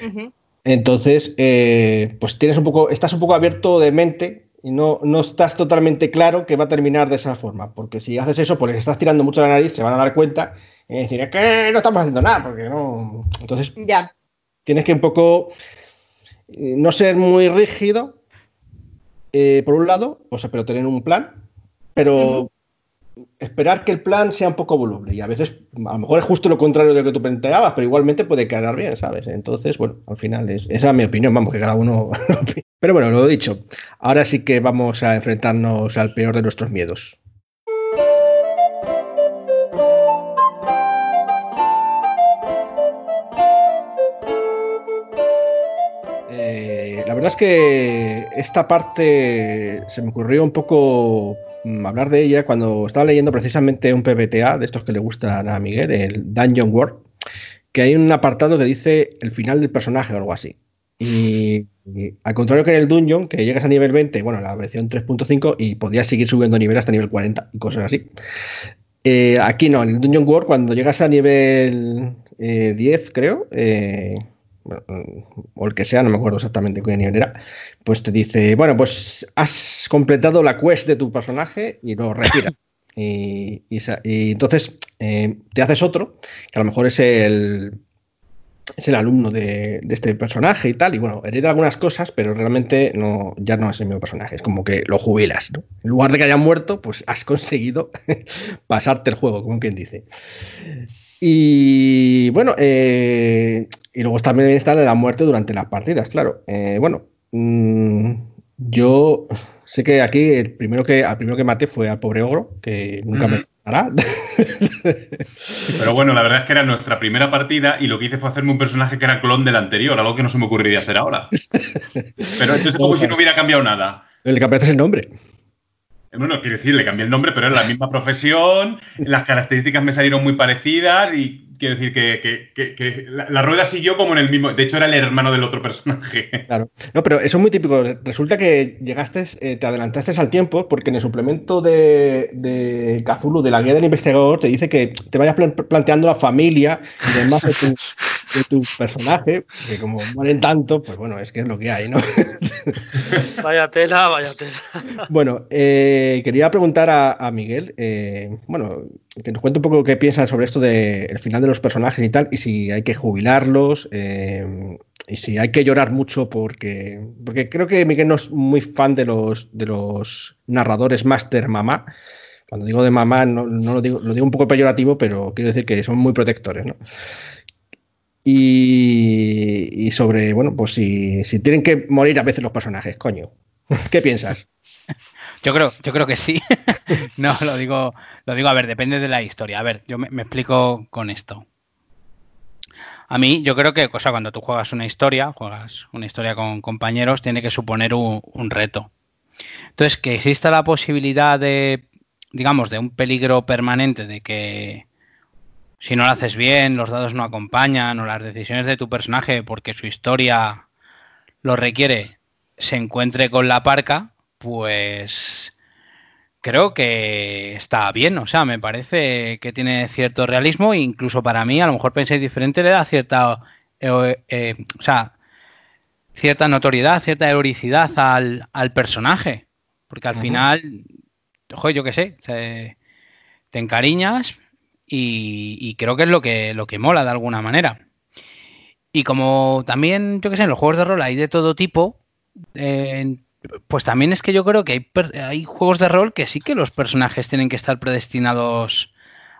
S2: Uh -huh. Entonces, eh, pues tienes un poco, estás un poco abierto de mente y no, no estás totalmente claro que va a terminar de esa forma. Porque si haces eso, pues les estás tirando mucho la nariz, se van a dar cuenta y decir, es que no estamos haciendo nada, porque no. Entonces,
S6: ya.
S2: tienes que un poco eh, no ser muy rígido, eh, por un lado, o sea, pero tener un plan, pero uh -huh. esperar que el plan sea un poco voluble. Y a veces, a lo mejor es justo lo contrario de lo que tú planteabas, pero igualmente puede quedar bien, ¿sabes? Entonces, bueno, al final, es, esa es mi opinión, vamos, que cada uno. pero bueno, lo he dicho, ahora sí que vamos a enfrentarnos al peor de nuestros miedos. Verdad es que esta parte se me ocurrió un poco mm, hablar de ella cuando estaba leyendo precisamente un PBTA de estos que le gustan a Miguel, el Dungeon World, que hay un apartado que dice el final del personaje o algo así. Y, al contrario que en el Dungeon, que llegas a nivel 20, bueno, la versión 3.5 y podías seguir subiendo nivel hasta nivel 40 y cosas así. Eh, aquí no, en el Dungeon World, cuando llegas a nivel eh, 10, creo, eh, o el que sea, no me acuerdo exactamente qué nivel era, pues te dice, bueno, pues has completado la quest de tu personaje y lo retira. y, entonces eh, te haces otro, que a lo mejor es el, es el alumno de, este personaje y tal, y bueno, hereda algunas cosas, pero realmente no, ya no es el mismo personaje, es como que lo jubilas, ¿no? En lugar de que haya muerto, pues has conseguido pasarte el juego, como quien dice. Y bueno, eh, y luego también está la muerte durante las partidas, claro. Eh, bueno, mm, yo sé que aquí el primero que, al primero que maté fue al pobre ogro, que nunca me hará.
S3: Pero bueno, la verdad es que era nuestra primera partida y lo que hice fue hacerme un personaje que era clon del anterior, algo que no se me ocurriría hacer ahora. Pero entonces como si no hubiera cambiado nada.
S2: Le cambiaste el nombre.
S3: Bueno, quiero decir, le cambié el nombre, pero es la misma profesión, las características me salieron muy parecidas y quiero decir que, la, rueda siguió como en el mismo. De hecho, era el hermano del otro personaje.
S2: Claro. No, pero eso es muy típico. Resulta que llegaste, eh, te adelantaste al tiempo, porque en el suplemento de, de Cthulhu, de la guía del investigador, te dice que te vayas planteando la familia y demás de tu, de tu personaje, que como mueren tanto, pues bueno, es que es lo que hay, ¿no?
S4: Vaya tela, vaya tela.
S2: Bueno, eh, quería preguntar a, Miguel, eh, bueno, que nos cuente un poco qué piensa sobre esto del final de los personajes y tal, y si hay que jubilarlos, eh, y si hay que llorar mucho porque, porque creo que Miguel no es muy fan de los, de los narradores master mamá. Cuando digo de mamá, no, lo, digo, lo digo un poco peyorativo, pero quiero decir que son muy protectores, ¿no? Y, sobre, bueno, pues si, si tienen que morir a veces los personajes, coño. ¿Qué piensas?
S5: Yo creo, yo creo que sí. no, lo digo, lo digo, a ver, depende de la historia. A ver, yo me, explico con esto. A mí, yo creo que, o cuando tú juegas una historia, juegas una historia con compañeros, tiene que suponer un, un reto. Entonces, que exista la posibilidad de, digamos, de un peligro permanente de que si no lo haces bien, los dados no acompañan o las decisiones de tu personaje, porque su historia lo requiere, se encuentre con la parca, pues creo que está bien, o sea, me parece que tiene cierto realismo incluso para mí, a lo mejor pensáis diferente, le da cierta, eh, eh, o sea, cierta notoriedad, cierta heroicidad al, personaje, porque al final, ojo, yo qué sé, te encariñas y, creo que es lo que, lo que mola de alguna manera. Y como también, yo qué sé, en los juegos de rol hay de todo tipo, eh, pues también es que yo creo que hay, juegos de rol que sí que los personajes tienen que estar predestinados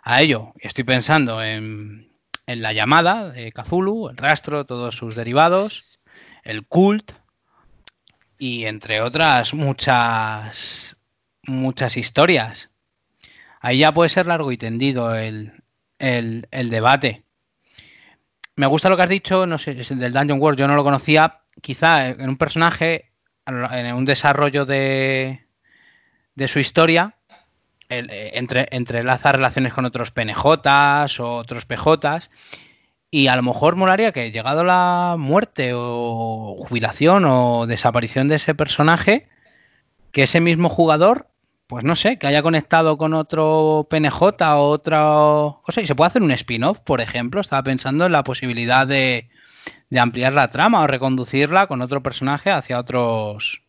S5: a ello. Estoy pensando en, la llamada de Cthulhu, el rastro, todos sus derivados, el cult y entre otras muchas muchas historias. Ahí ya puede ser largo y tendido el, el, el debate. Me gusta lo que has dicho, no sé, del Dungeon World, yo no lo conocía. Quizá en un personaje en un desarrollo de, de su historia, eh, entre, entrelaza relaciones con otros PNJs o otros PJs. Y a lo mejor molaría que llegado la muerte o jubilación o desaparición de ese personaje, que ese mismo jugador, pues no sé, que haya conectado con otro PNJ o otra cosa. Y se puede hacer un spin-off, por ejemplo. Estaba pensando en la posibilidad de, de ampliar la trama o reconducirla con otro personaje hacia otros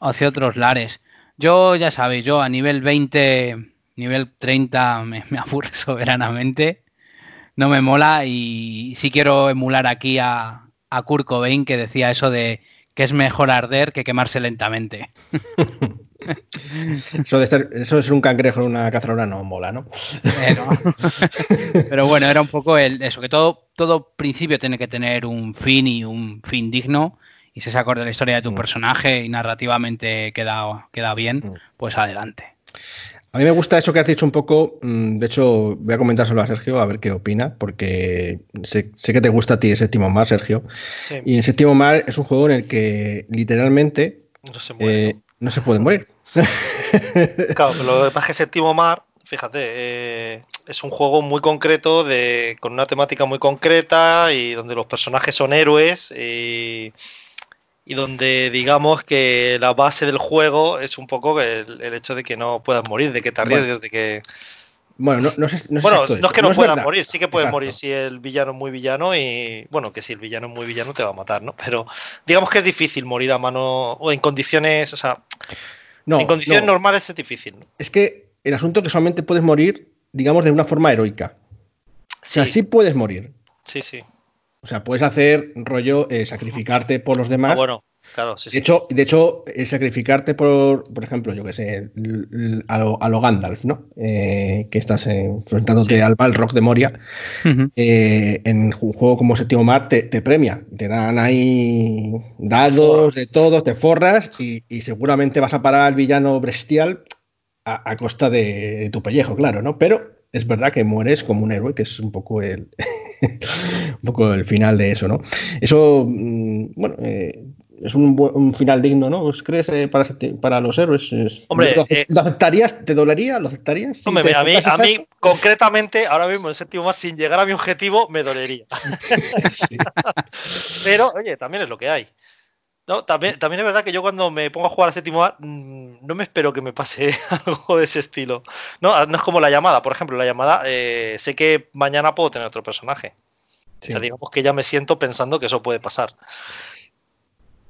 S5: hacia otros lares. Yo, ya sabéis, yo a nivel 20, nivel 30 me, aburre soberanamente. No me mola y sí quiero emular aquí a, a Kurt Cobain que decía eso de que es mejor arder que quemarse lentamente.
S2: Eso de eso es un cangrejo en una cacerola no mola, ¿no?
S5: Pero, bueno, era un poco el, eso, que todo, todo principio tiene que tener un fin y un fin digno. Y si se acorde la historia de tu mm. personaje y narrativamente queda, queda bien, mm. pues adelante.
S2: A mí me gusta eso que has dicho un poco. Mm, de hecho, voy a comentárselo a Sergio a ver qué opina, porque sé, que te gusta a ti Séptimo Mar, Sergio. Y en Séptimo Mar es un juego en el que literalmente
S4: no se muere.
S2: Eh, no se puede morir.
S4: Claro, pero lo que pasa es que Séptimo Mar, fíjate, eh, es un juego muy concreto, de, con una temática muy concreta y donde los personajes son héroes y, donde digamos que la base del juego es un poco el, hecho de que no puedas morir, de que te arriesgues, de que
S2: Bueno, no, no, sé, no,
S4: Bueno, no es que no,
S2: es
S4: puedan
S2: verdad.
S4: morir, sí que
S2: Exacto.
S4: morir si el villano es muy villano y. Bueno, que si el villano es muy villano te va a matar, ¿no? Pero digamos que es difícil morir a mano. O en condiciones. O sea,
S2: No,
S4: en condiciones
S2: no,
S4: normales es difícil, ¿no?
S2: Es que el asunto es que solamente puedes morir, digamos, de una forma heroica. O sea,
S4: Sí.
S2: sí puedes morir.
S4: Sí, sí.
S2: O sea, puedes hacer rollo eh, sacrificarte por los demás.
S4: Ah, bueno, claro, sí,
S2: De
S4: sí.
S2: hecho, de hecho, el sacrificarte por, por ejemplo, yo que sé, a lo, a lo Gandalf, ¿no? Eh, que estás eh, enfrentándote al Balrog de Moria. Eh, en un juego como Séptimo Mar te, te premia. Te dan ahí dados de todos, te forras y, y seguramente vas a parar al villano bestial a, a costa de, de tu pellejo, claro, ¿no? Pero es verdad que mueres como un héroe, que es un poco el, un poco el final de eso, ¿no? Eso, mm, bueno, eh, es un, bu- un final digno, ¿no? ¿Os crees eh, para, para los héroes? Es-
S4: Hombre,
S2: ¿lo,
S4: eh,
S2: lo aceptarías? ¿Te dolería? ¿Lo aceptarías? Si
S4: Hombre,
S2: te
S4: a mí, a mí concretamente, ahora mismo en séptimo más, sin llegar a mi objetivo, me dolería. Pero, oye, también es lo que hay. No, también, también es verdad que yo cuando me pongo a jugar a séptimo A, mm, no me espero que me pase algo de ese estilo. No, no es como la llamada, por ejemplo, la llamada, eh, sé que mañana puedo tener otro personaje.
S2: Sí.
S4: O sea, digamos que ya me siento pensando que eso puede pasar.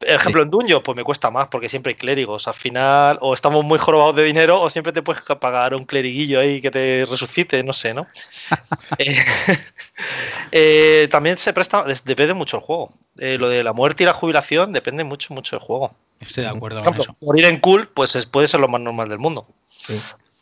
S4: Ejemplo, en Dungeon, pues me cuesta más porque siempre hay clérigos. Al final, o estamos muy jorobados de dinero, o siempre te puedes pagar un cleriguillo ahí que te resucite, no sé, ¿no? Eh, eh, también se presta, depende mucho el juego. Eh, lo de la muerte y la jubilación depende mucho, mucho del juego.
S5: Estoy de acuerdo
S4: Por
S5: con
S4: ejemplo,
S5: eso.
S4: morir en cool, pues es- puede ser lo más normal del mundo.
S2: Sí.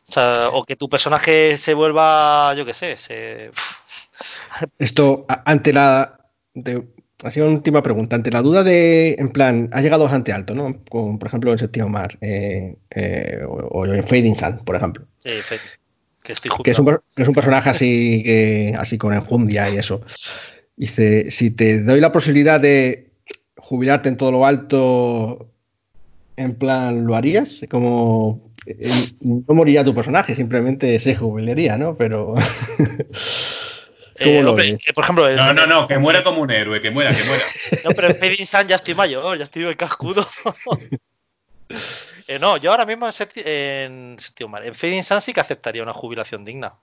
S4: O sea, o que tu personaje se vuelva, yo qué sé, se...
S2: Esto, ante la. de- así una última pregunta. Ante la duda de, en plan, ha llegado bastante alto, ¿no? Como, por ejemplo, en Séptimo Mar eh, eh, o, o en Fading Sun, por ejemplo.
S4: Sí, que estoy
S2: Que es, un,
S4: juzgando.
S2: per- que es un personaje así, que, así con enjundia y eso. Dice: si te doy la posibilidad de jubilarte en todo lo alto, en plan, ¿lo harías? Como. eh, No moriría tu personaje, simplemente se jubilaría, ¿no? Pero. ¿Cómo
S4: Eh, hombre, eh, por ejemplo, el-
S3: No, no, no, que muera como un héroe, que muera, que muera.
S4: No, pero en Fading Sun ya estoy mayor, ya estoy de cascudo. Eh, no, yo ahora mismo en, Septi- en Fading Sun sí que aceptaría una jubilación digna.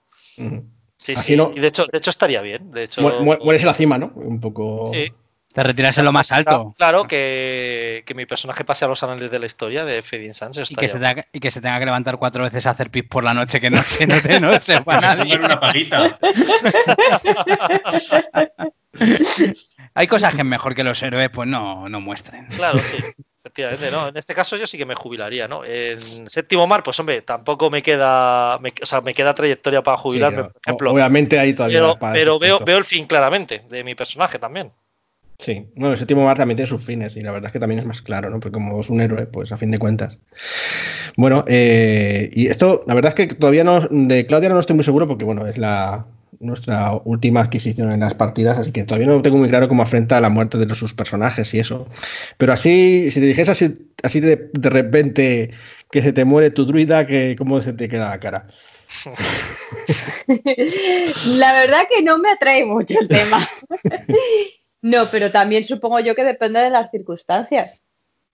S4: Sí,
S2: Así
S4: sí.
S2: no-
S4: Y de hecho, de hecho estaría bien. De hecho,
S2: Mu- mu- Mueres en la cima, ¿no? Un poco.
S4: sí.
S5: Te retiras en lo más alto.
S4: Claro, que, que mi personaje pase a los anales de la historia de Fading Sun. eso
S5: Y que, se tenga, y que se tenga que levantar cuatro veces a hacer pis por la noche que no se note, no sepa nadie.
S3: Tomar una paguita.
S5: Hay cosas que es mejor que los héroes pues no, no muestren.
S4: Claro, sí. Efectivamente, ¿no? En este caso yo sí que me jubilaría, ¿no? En séptimo mar, pues hombre, tampoco me queda, me- o sea, me queda trayectoria para jubilarme, por ejemplo.
S2: Obviamente ahí todavía.
S4: pero
S2: para
S4: pero veo, veo el fin claramente de mi personaje también.
S2: Sí, bueno, el séptimo mar también tiene sus fines y la verdad es que también es más claro, ¿no? Porque como es un héroe, pues a fin de cuentas. Bueno, eh, y esto, la verdad es que todavía no, de Claudia no estoy muy seguro porque, bueno, es la nuestra última adquisición en las partidas, así que todavía no tengo muy claro cómo afrenta la muerte de los, sus personajes y eso. Pero así, si te dijese así, así de, de repente que se te muere tu druida, que ¿cómo se te queda la cara?
S6: La verdad que no me atrae mucho el tema. No, pero también supongo yo que depende de las circunstancias.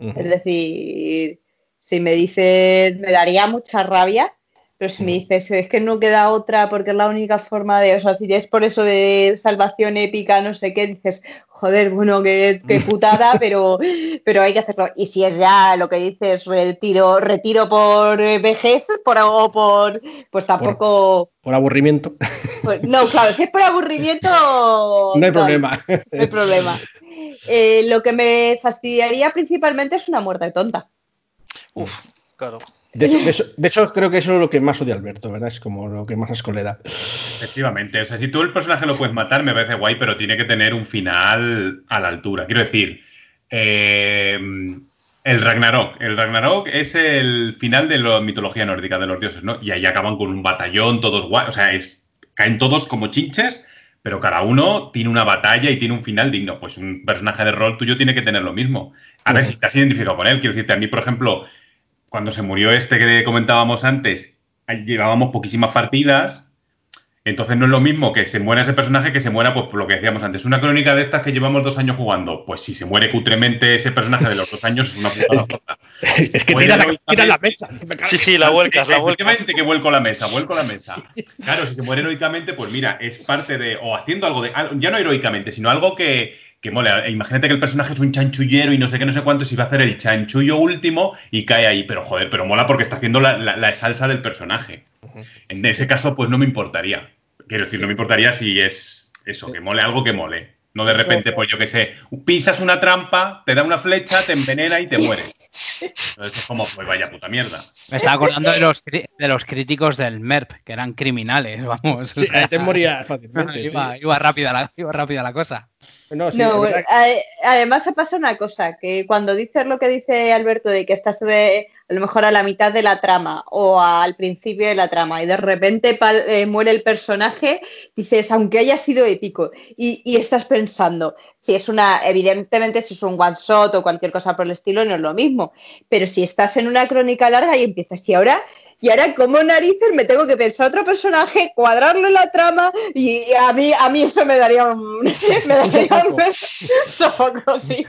S6: Es decir, si me dices, me daría mucha rabia, pero si me dices, es que no queda otra porque es la única forma de, o sea, si es por eso de salvación épica, no sé qué, dices, joder, bueno, qué, qué putada, pero, pero hay que hacerlo. Y si es ya lo que dices, retiro, retiro por eh, vejez, por, o por, pues tampoco,
S2: Por aburrimiento,
S6: pues, no, claro, si es por aburrimiento,
S2: no hay problema.
S6: no hay problema. Eh, lo que me fastidiaría principalmente es una muerte tonta.
S4: Uf, claro.
S2: De eso, de eso- de eso creo que eso es lo que más odia Alberto, ¿verdad? Es como lo que más asco le da.
S3: Efectivamente. O sea, si tú el personaje lo puedes matar, me parece guay, pero tiene que tener un final a la altura. Quiero decir, eh, el Ragnarok. El Ragnarok es el final de la mitología nórdica, de los dioses, ¿no? Y ahí acaban con un batallón, todos guay. O sea, es, caen todos como chinches, pero cada uno tiene una batalla y tiene un final digno. Pues un personaje de rol tuyo tiene que tener lo mismo. A ver si te has identificado con él. Quiero decirte, a mí, por ejemplo, cuando se murió este que comentábamos antes, llevábamos poquísimas partidas Entonces no es lo mismo que se muera ese personaje que se muera, pues por lo que decíamos antes. Una crónica de estas que llevamos dos años jugando. Pues si se muere cutremente ese personaje de los dos años, es una putada
S2: Es que tira la, tira la, mesa.
S4: Sí, sí, la vuelcas, la vuelcas.
S3: Efectivamente que vuelco la mesa, vuelco la mesa. Claro, si se muere heroicamente, pues mira, es parte de. O haciendo algo de. Ya no heroicamente, sino algo que, que mole. Imagínate que el personaje es un chanchullero y no sé qué, no sé cuánto, si va a hacer el chanchullo último y cae ahí. Pero joder, pero mola porque está haciendo la, la salsa del personaje. En ese caso, pues no me importaría. Quiero decir, no me importaría si es eso, que mole algo que mole. No de repente, pues yo qué sé, pisas una trampa, te da una flecha, te envenena y te mueres. Entonces es como, pues vaya puta mierda.
S5: Me estaba acordando de los, de los críticos del MERP, que eran criminales, vamos.
S2: Sí, te moría fácilmente.
S5: iba, iba, rápida la, iba rápida la cosa.
S6: No, sí, no además se pasa una cosa, que cuando dices lo que dice Alberto de que estás de, a lo mejor a la mitad de la trama o al principio de la trama y de repente eh, muere el personaje, dices, aunque haya sido épico, y, y, estás pensando, si es una, evidentemente si es un one shot o cualquier cosa por el estilo, no es lo mismo, pero si estás en una crónica larga y empiezas, y ahora y ahora como narices me tengo que pensar otro personaje, cuadrarlo en la trama y a mí, a mí eso me daría un, me daría un sofoco, sí.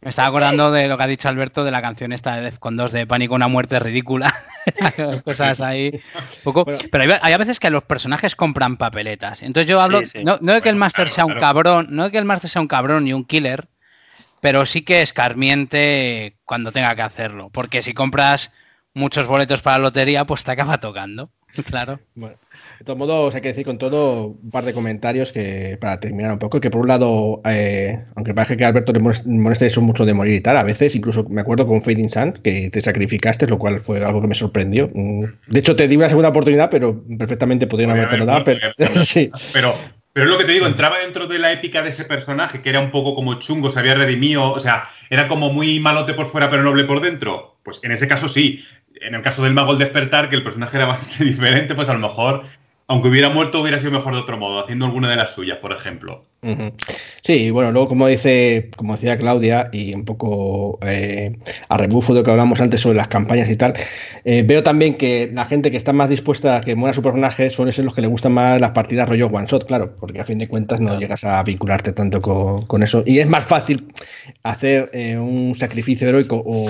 S5: Me estaba acordando de lo que ha dicho Alberto de la canción esta de Defcon 2 de Pánico, una muerte ridícula. Cosas ahí. Poco. Pero hay, a veces que los personajes compran papeletas. Entonces yo hablo, No, no, de que el Master sea un cabrón, no de que el Master sea un cabrón y un killer, pero sí que escarmiente cuando tenga que hacerlo. Porque si compras muchos boletos para la lotería, pues te acaba tocando. Claro.
S2: Bueno, de todos modos, hay que decir con todo un par de comentarios que para terminar un poco, que por un lado, eh, aunque parece que a Alberto le moleste eso mucho de morir y tal, a veces incluso me acuerdo con Fading Sun que te sacrificaste, lo cual fue algo que me sorprendió. Mm, de hecho, te di una segunda oportunidad, pero perfectamente podrían haberte dado. Pero, sí.
S3: pero, pero es lo que te digo, entraba dentro de la épica de ese personaje, que era un poco como chungo, se había redimido, o sea, era como muy malote por fuera, pero noble por dentro. Pues en ese caso sí en el caso del mago el despertar, que el personaje era bastante diferente, pues a lo mejor, aunque hubiera muerto, hubiera sido mejor de otro modo, haciendo alguna de las suyas, por ejemplo.
S2: Sí, bueno, luego como dice, como decía Claudia, y un poco eh, a rebufo de lo que hablamos antes sobre las campañas y tal, eh, veo también que la gente que está más dispuesta a que muera su personaje suele ser los que le gustan más las partidas rollo one shot, claro, porque a fin de cuentas no llegas a vincularte tanto con, eso. Y es más fácil hacer eh, un sacrificio heroico o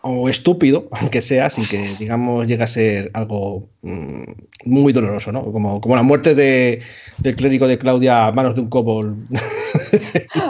S2: o estúpido, aunque sea, sin que, digamos, llegue a ser algo mm, muy doloroso, ¿no? Como, como la muerte de, del clérigo de Claudia a manos de un kobold.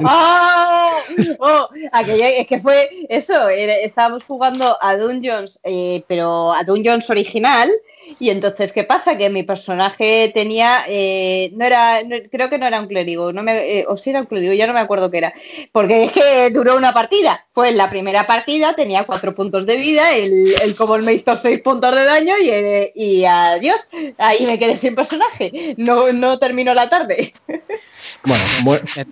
S6: ¡Ah! Oh, es que fue eso, estábamos jugando a Dungeons, eh, pero a Dungeons original, y entonces, ¿qué pasa? Que mi personaje tenía, eh, no era, creo que no era un clérigo, no me, eh, o si era un clérigo, ya no me acuerdo qué era, porque es que duró una partida. Fue en la primera partida, tenía cuatro puntos de vida, el, el Cobol me hizo seis puntos de daño y, eh, y adiós, ahí me quedé sin personaje, no, no terminó la tarde.
S2: Bueno,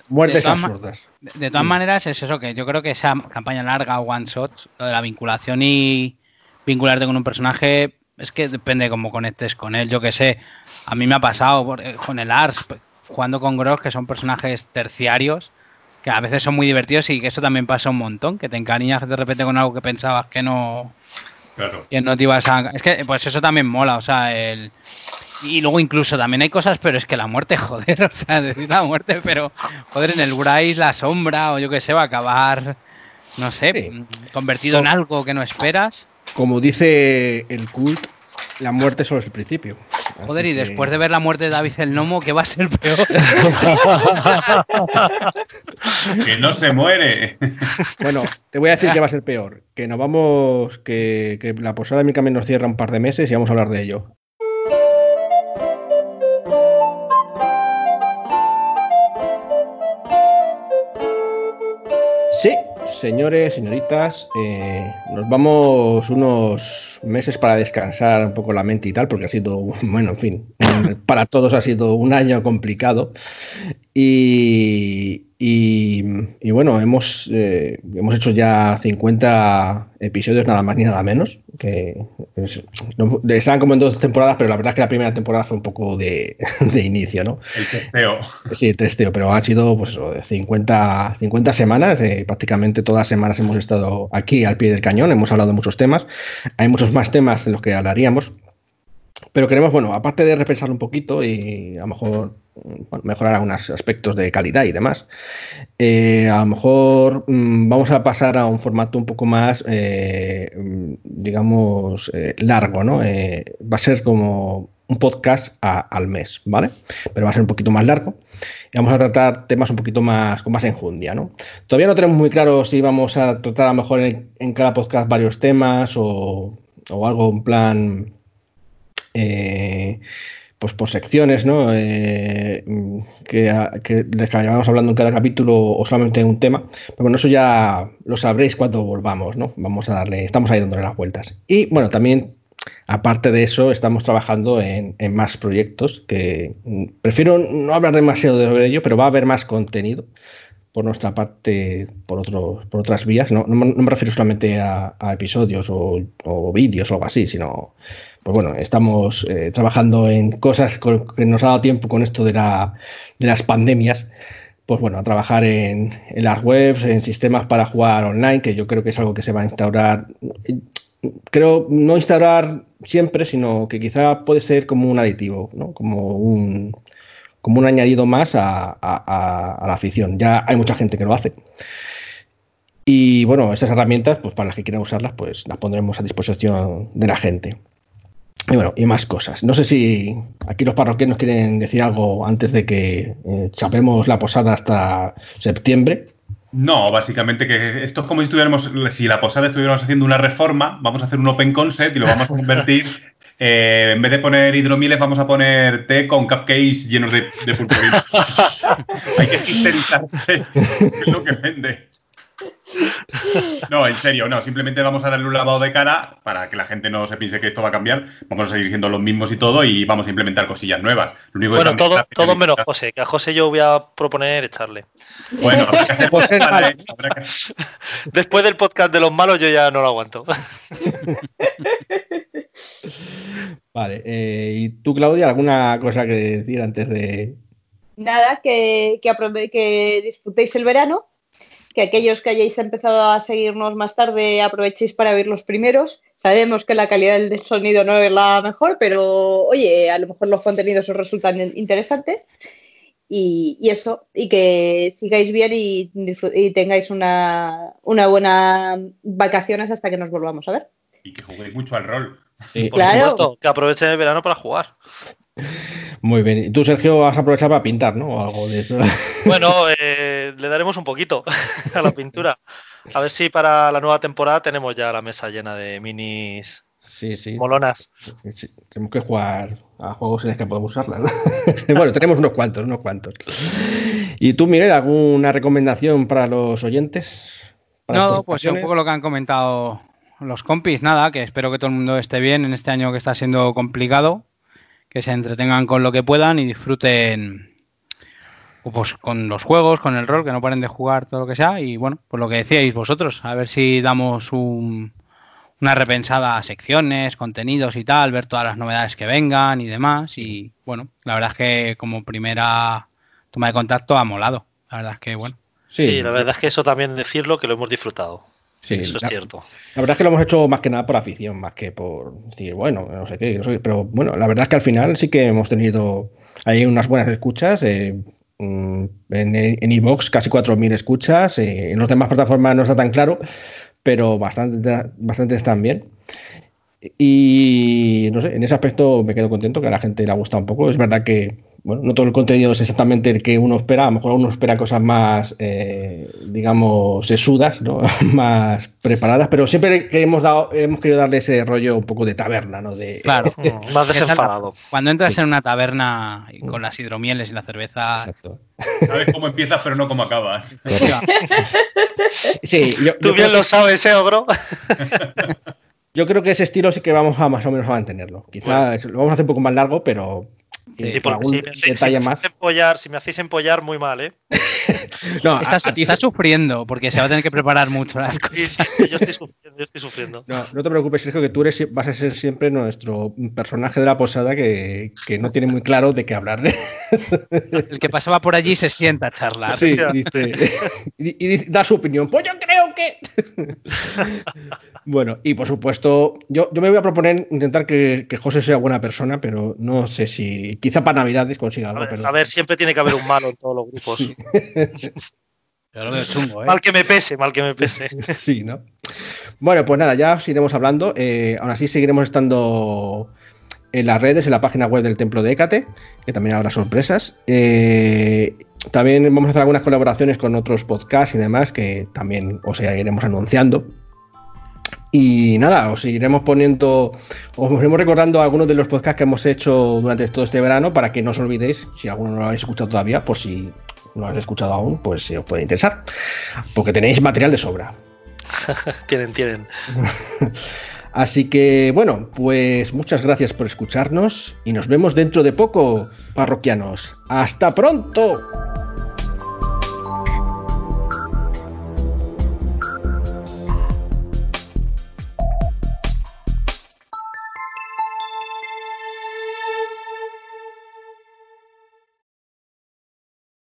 S2: muertes absurdas.
S5: De, todas maneras, es eso que yo creo que esa campaña larga, one shot, lo de la vinculación y vincularte con un personaje es que depende de cómo conectes con él. Yo que sé, a mí me ha pasado eh, con el Ars, jugando con Grog, que son personajes terciarios, que a veces son muy divertidos y que eso también pasa un montón, que te encariñas de repente con algo que pensabas que no.
S3: Claro.
S5: Que no te ibas a. Es que pues eso también mola, o sea, el. Y luego incluso también hay cosas, pero es que la muerte, joder, o sea, decir la muerte, pero joder, en el Bryce la sombra o yo que sé, va a acabar, no sé, convertido en algo que no esperas
S2: como dice el cult, la muerte solo es el principio.
S5: Joder, y después de ver la muerte de David el Nomo, ¿qué va a ser peor?
S3: que no se muere.
S2: bueno, te voy a decir que va a ser peor. Que nos vamos, que, que la posada de mi camino nos cierra un par de meses y vamos a hablar de ello. Señores, señoritas, eh, nos vamos unos meses para descansar un poco la mente y tal, porque ha sido, bueno, en fin, para todos ha sido un año complicado. Y, y, bueno, hemos, eh, hemos hecho ya 50 episodios, nada más ni nada menos. Que estaban como en dos temporadas, pero la verdad es que la primera temporada fue un poco de, inicio, ¿no?
S3: El testeo.
S2: Sí, el testeo, pero han sido pues eso, 50, 50 semanas. Eh, prácticamente todas las semanas hemos estado aquí al pie del cañón, hemos hablado de muchos temas. Hay muchos más temas de los que hablaríamos. Pero queremos, bueno, aparte de repensarlo un poquito y a lo mejor mejorar algunos aspectos de calidad y demás, eh, a lo mejor mm, vamos a pasar a un formato un poco más, eh, digamos, eh, largo, ¿no? va a ser como un podcast al mes, ¿vale? Pero va a ser un poquito más largo. Y vamos a tratar temas un poquito más con más enjundia, ¿no? Todavía no tenemos muy claro si vamos a tratar a lo mejor en, cada podcast varios temas o, o algo en plan eh, pues por secciones, ¿no? Eh, que, que vayamos hablando en cada capítulo o solamente en un tema. Pero bueno, eso ya lo sabréis cuando volvamos, ¿no? Vamos a darle, estamos ahí dándole las vueltas. Y bueno, también, aparte de eso, estamos trabajando en, más proyectos que mm, prefiero no hablar demasiado de ello, pero va a haber más contenido por nuestra parte por, otros por otras vías. No, me refiero solamente a, episodios o, o vídeos o algo así, sino pues bueno, estamos eh, trabajando en cosas que nos ha dado tiempo con esto de, la, de las pandemias. Pues bueno, a trabajar en, las webs, en sistemas para jugar online, que yo creo que es algo que se va a instaurar. Creo no instaurar siempre, sino que quizá puede ser como un aditivo, ¿no? como un, como un añadido más a, a, la afición. Ya hay mucha gente que lo hace. Y bueno, esas herramientas, pues para las que quieran usarlas, pues las pondremos a disposición de la gente. Y bueno, y más cosas. No sé si aquí los parroquianos quieren decir algo antes de que eh, chapemos la posada hasta septiembre.
S3: No, básicamente que esto es como si estuviéramos, si la posada estuviéramos haciendo una reforma, vamos a hacer un open concept y lo vamos a convertir. Eh, en vez de poner hidromieles, vamos a poner té con cupcakes llenos de, de purpurina. Hay que histerizarse, es lo que vende. No, en serio, no. Simplemente vamos a darle un lavado de cara para que la gente no se piense que esto va a cambiar. Vamos a seguir siendo los mismos y todo y vamos a implementar cosillas nuevas.
S4: bueno, todo, todo menos José, que a José yo voy a proponer echarle.
S3: Bueno,
S4: Después del podcast de los malos yo ya no lo aguanto.
S2: Vale, eh, ¿y tú, Claudia, alguna cosa que decir antes de...?
S6: Nada, que, que, que disfrutéis el verano que aquellos que hayáis empezado a seguirnos más tarde aprovechéis para ver los primeros. Sabemos que la calidad del sonido no es la mejor, pero oye, a lo mejor los contenidos os resultan interesantes. Y, eso, y que sigáis bien y, tengáis una, una, buena vacaciones hasta que nos volvamos a ver.
S3: Y que juguéis mucho al rol.
S4: Por supuesto, que aprovechen el verano para jugar.
S2: Muy bien. ¿Y tú, Sergio, vas a aprovechar para pintar, ¿no? O algo de eso.
S4: Bueno, eh, le daremos un poquito a la pintura. A ver si para la nueva temporada tenemos ya la mesa llena de minis
S2: sí, sí.
S4: molonas.
S2: Tenemos que jugar a juegos en los que podemos usarlas. bueno, tenemos unos cuantos, unos cuantos. ¿Y tú, Miguel, alguna recomendación para los oyentes?
S5: no, pues un poco lo que han comentado los compis. Nada, que espero que todo el mundo esté bien en este año que está siendo complicado que se entretengan con lo que puedan y disfruten pues, con los juegos, con el rol, que no paren de jugar todo lo que sea. Y bueno, pues lo que decíais vosotros, a ver si damos una repensada a secciones, contenidos y tal, ver todas las novedades que vengan y demás. Y bueno, la verdad es que como primera toma de contacto ha molado. La verdad es que bueno.
S4: sí la verdad es que eso también decirlo, que lo hemos disfrutado. Sí, Eso es cierto.
S2: La verdad es que lo hemos hecho más que nada por afición, más que por decir, bueno, no sé qué, pero bueno, la verdad es que al final sí que hemos tenido ahí unas buenas escuchas. Eh, mm, en Evox casi 4.000 escuchas, eh, en las demás plataformas no está tan claro, pero bastante, bastante están bien. Y no sé, en ese aspecto me quedo contento que a la gente le ha gustado un poco. Es verdad que bueno, no todo el contenido es exactamente el que uno espera, a lo mejor uno espera cosas más, eh, digamos, sesudas, ¿no? más preparadas, pero siempre que hemos dado, hemos querido darle ese rollo un poco de taberna, ¿no? De,
S4: claro, más desenfadado.
S5: Cuando entras en una taberna con las hidromieles y la cerveza. Exacto.
S3: Sabes cómo empiezas, pero no cómo acabas.
S4: sí, Tú bien lo sabes, ¿eh, Ogro?
S2: Yo creo que ese estilo sí que vamos a más o menos a mantenerlo. Quizás lo vamos a hacer un poco más largo, pero
S4: y por, si, me, si, más. empollar, si me hacéis empollar, muy mal, ¿eh?
S5: no, está, sufriendo porque se va a tener que preparar mucho las cosas.
S4: yo, estoy sufriendo, yo estoy sufriendo.
S2: No, no te preocupes, Sergio, que tú eres, vas a ser siempre nuestro personaje de la posada que, que no tiene muy claro de qué hablar.
S5: El que pasaba por allí se sienta a charlar.
S2: Sí, y, dice, y, da su opinión. Pues yo creo que. Bueno, y por supuesto, yo, yo me voy a proponer intentar que, que José sea buena persona, pero no sé si. Quizá para Navidades consiga
S4: A
S2: algo.
S4: ver,
S2: pero...
S4: a ver, siempre tiene que haber un malo en todos los grupos.
S2: Sí.
S5: Yo lo veo chungo, ¿eh?
S4: Mal que me pese, mal que me pese.
S2: Sí, ¿no? Bueno, pues nada, ya os iremos hablando. Eh, aún así seguiremos estando en las redes, en la página web del Templo de Hécate, que también habrá sorpresas. Eh, también vamos a hacer algunas colaboraciones con otros podcasts y demás que también os iremos anunciando. Y nada, os iremos poniendo, os iremos recordando algunos de los podcasts que hemos hecho durante todo este verano para que no os olvidéis, si alguno no lo habéis escuchado todavía, por si no lo habéis escuchado aún, pues si os puede interesar, porque tenéis material de sobra.
S4: tienen, tienen.
S2: Así que bueno, pues muchas gracias por escucharnos y nos vemos dentro de poco, parroquianos. ¡Hasta pronto!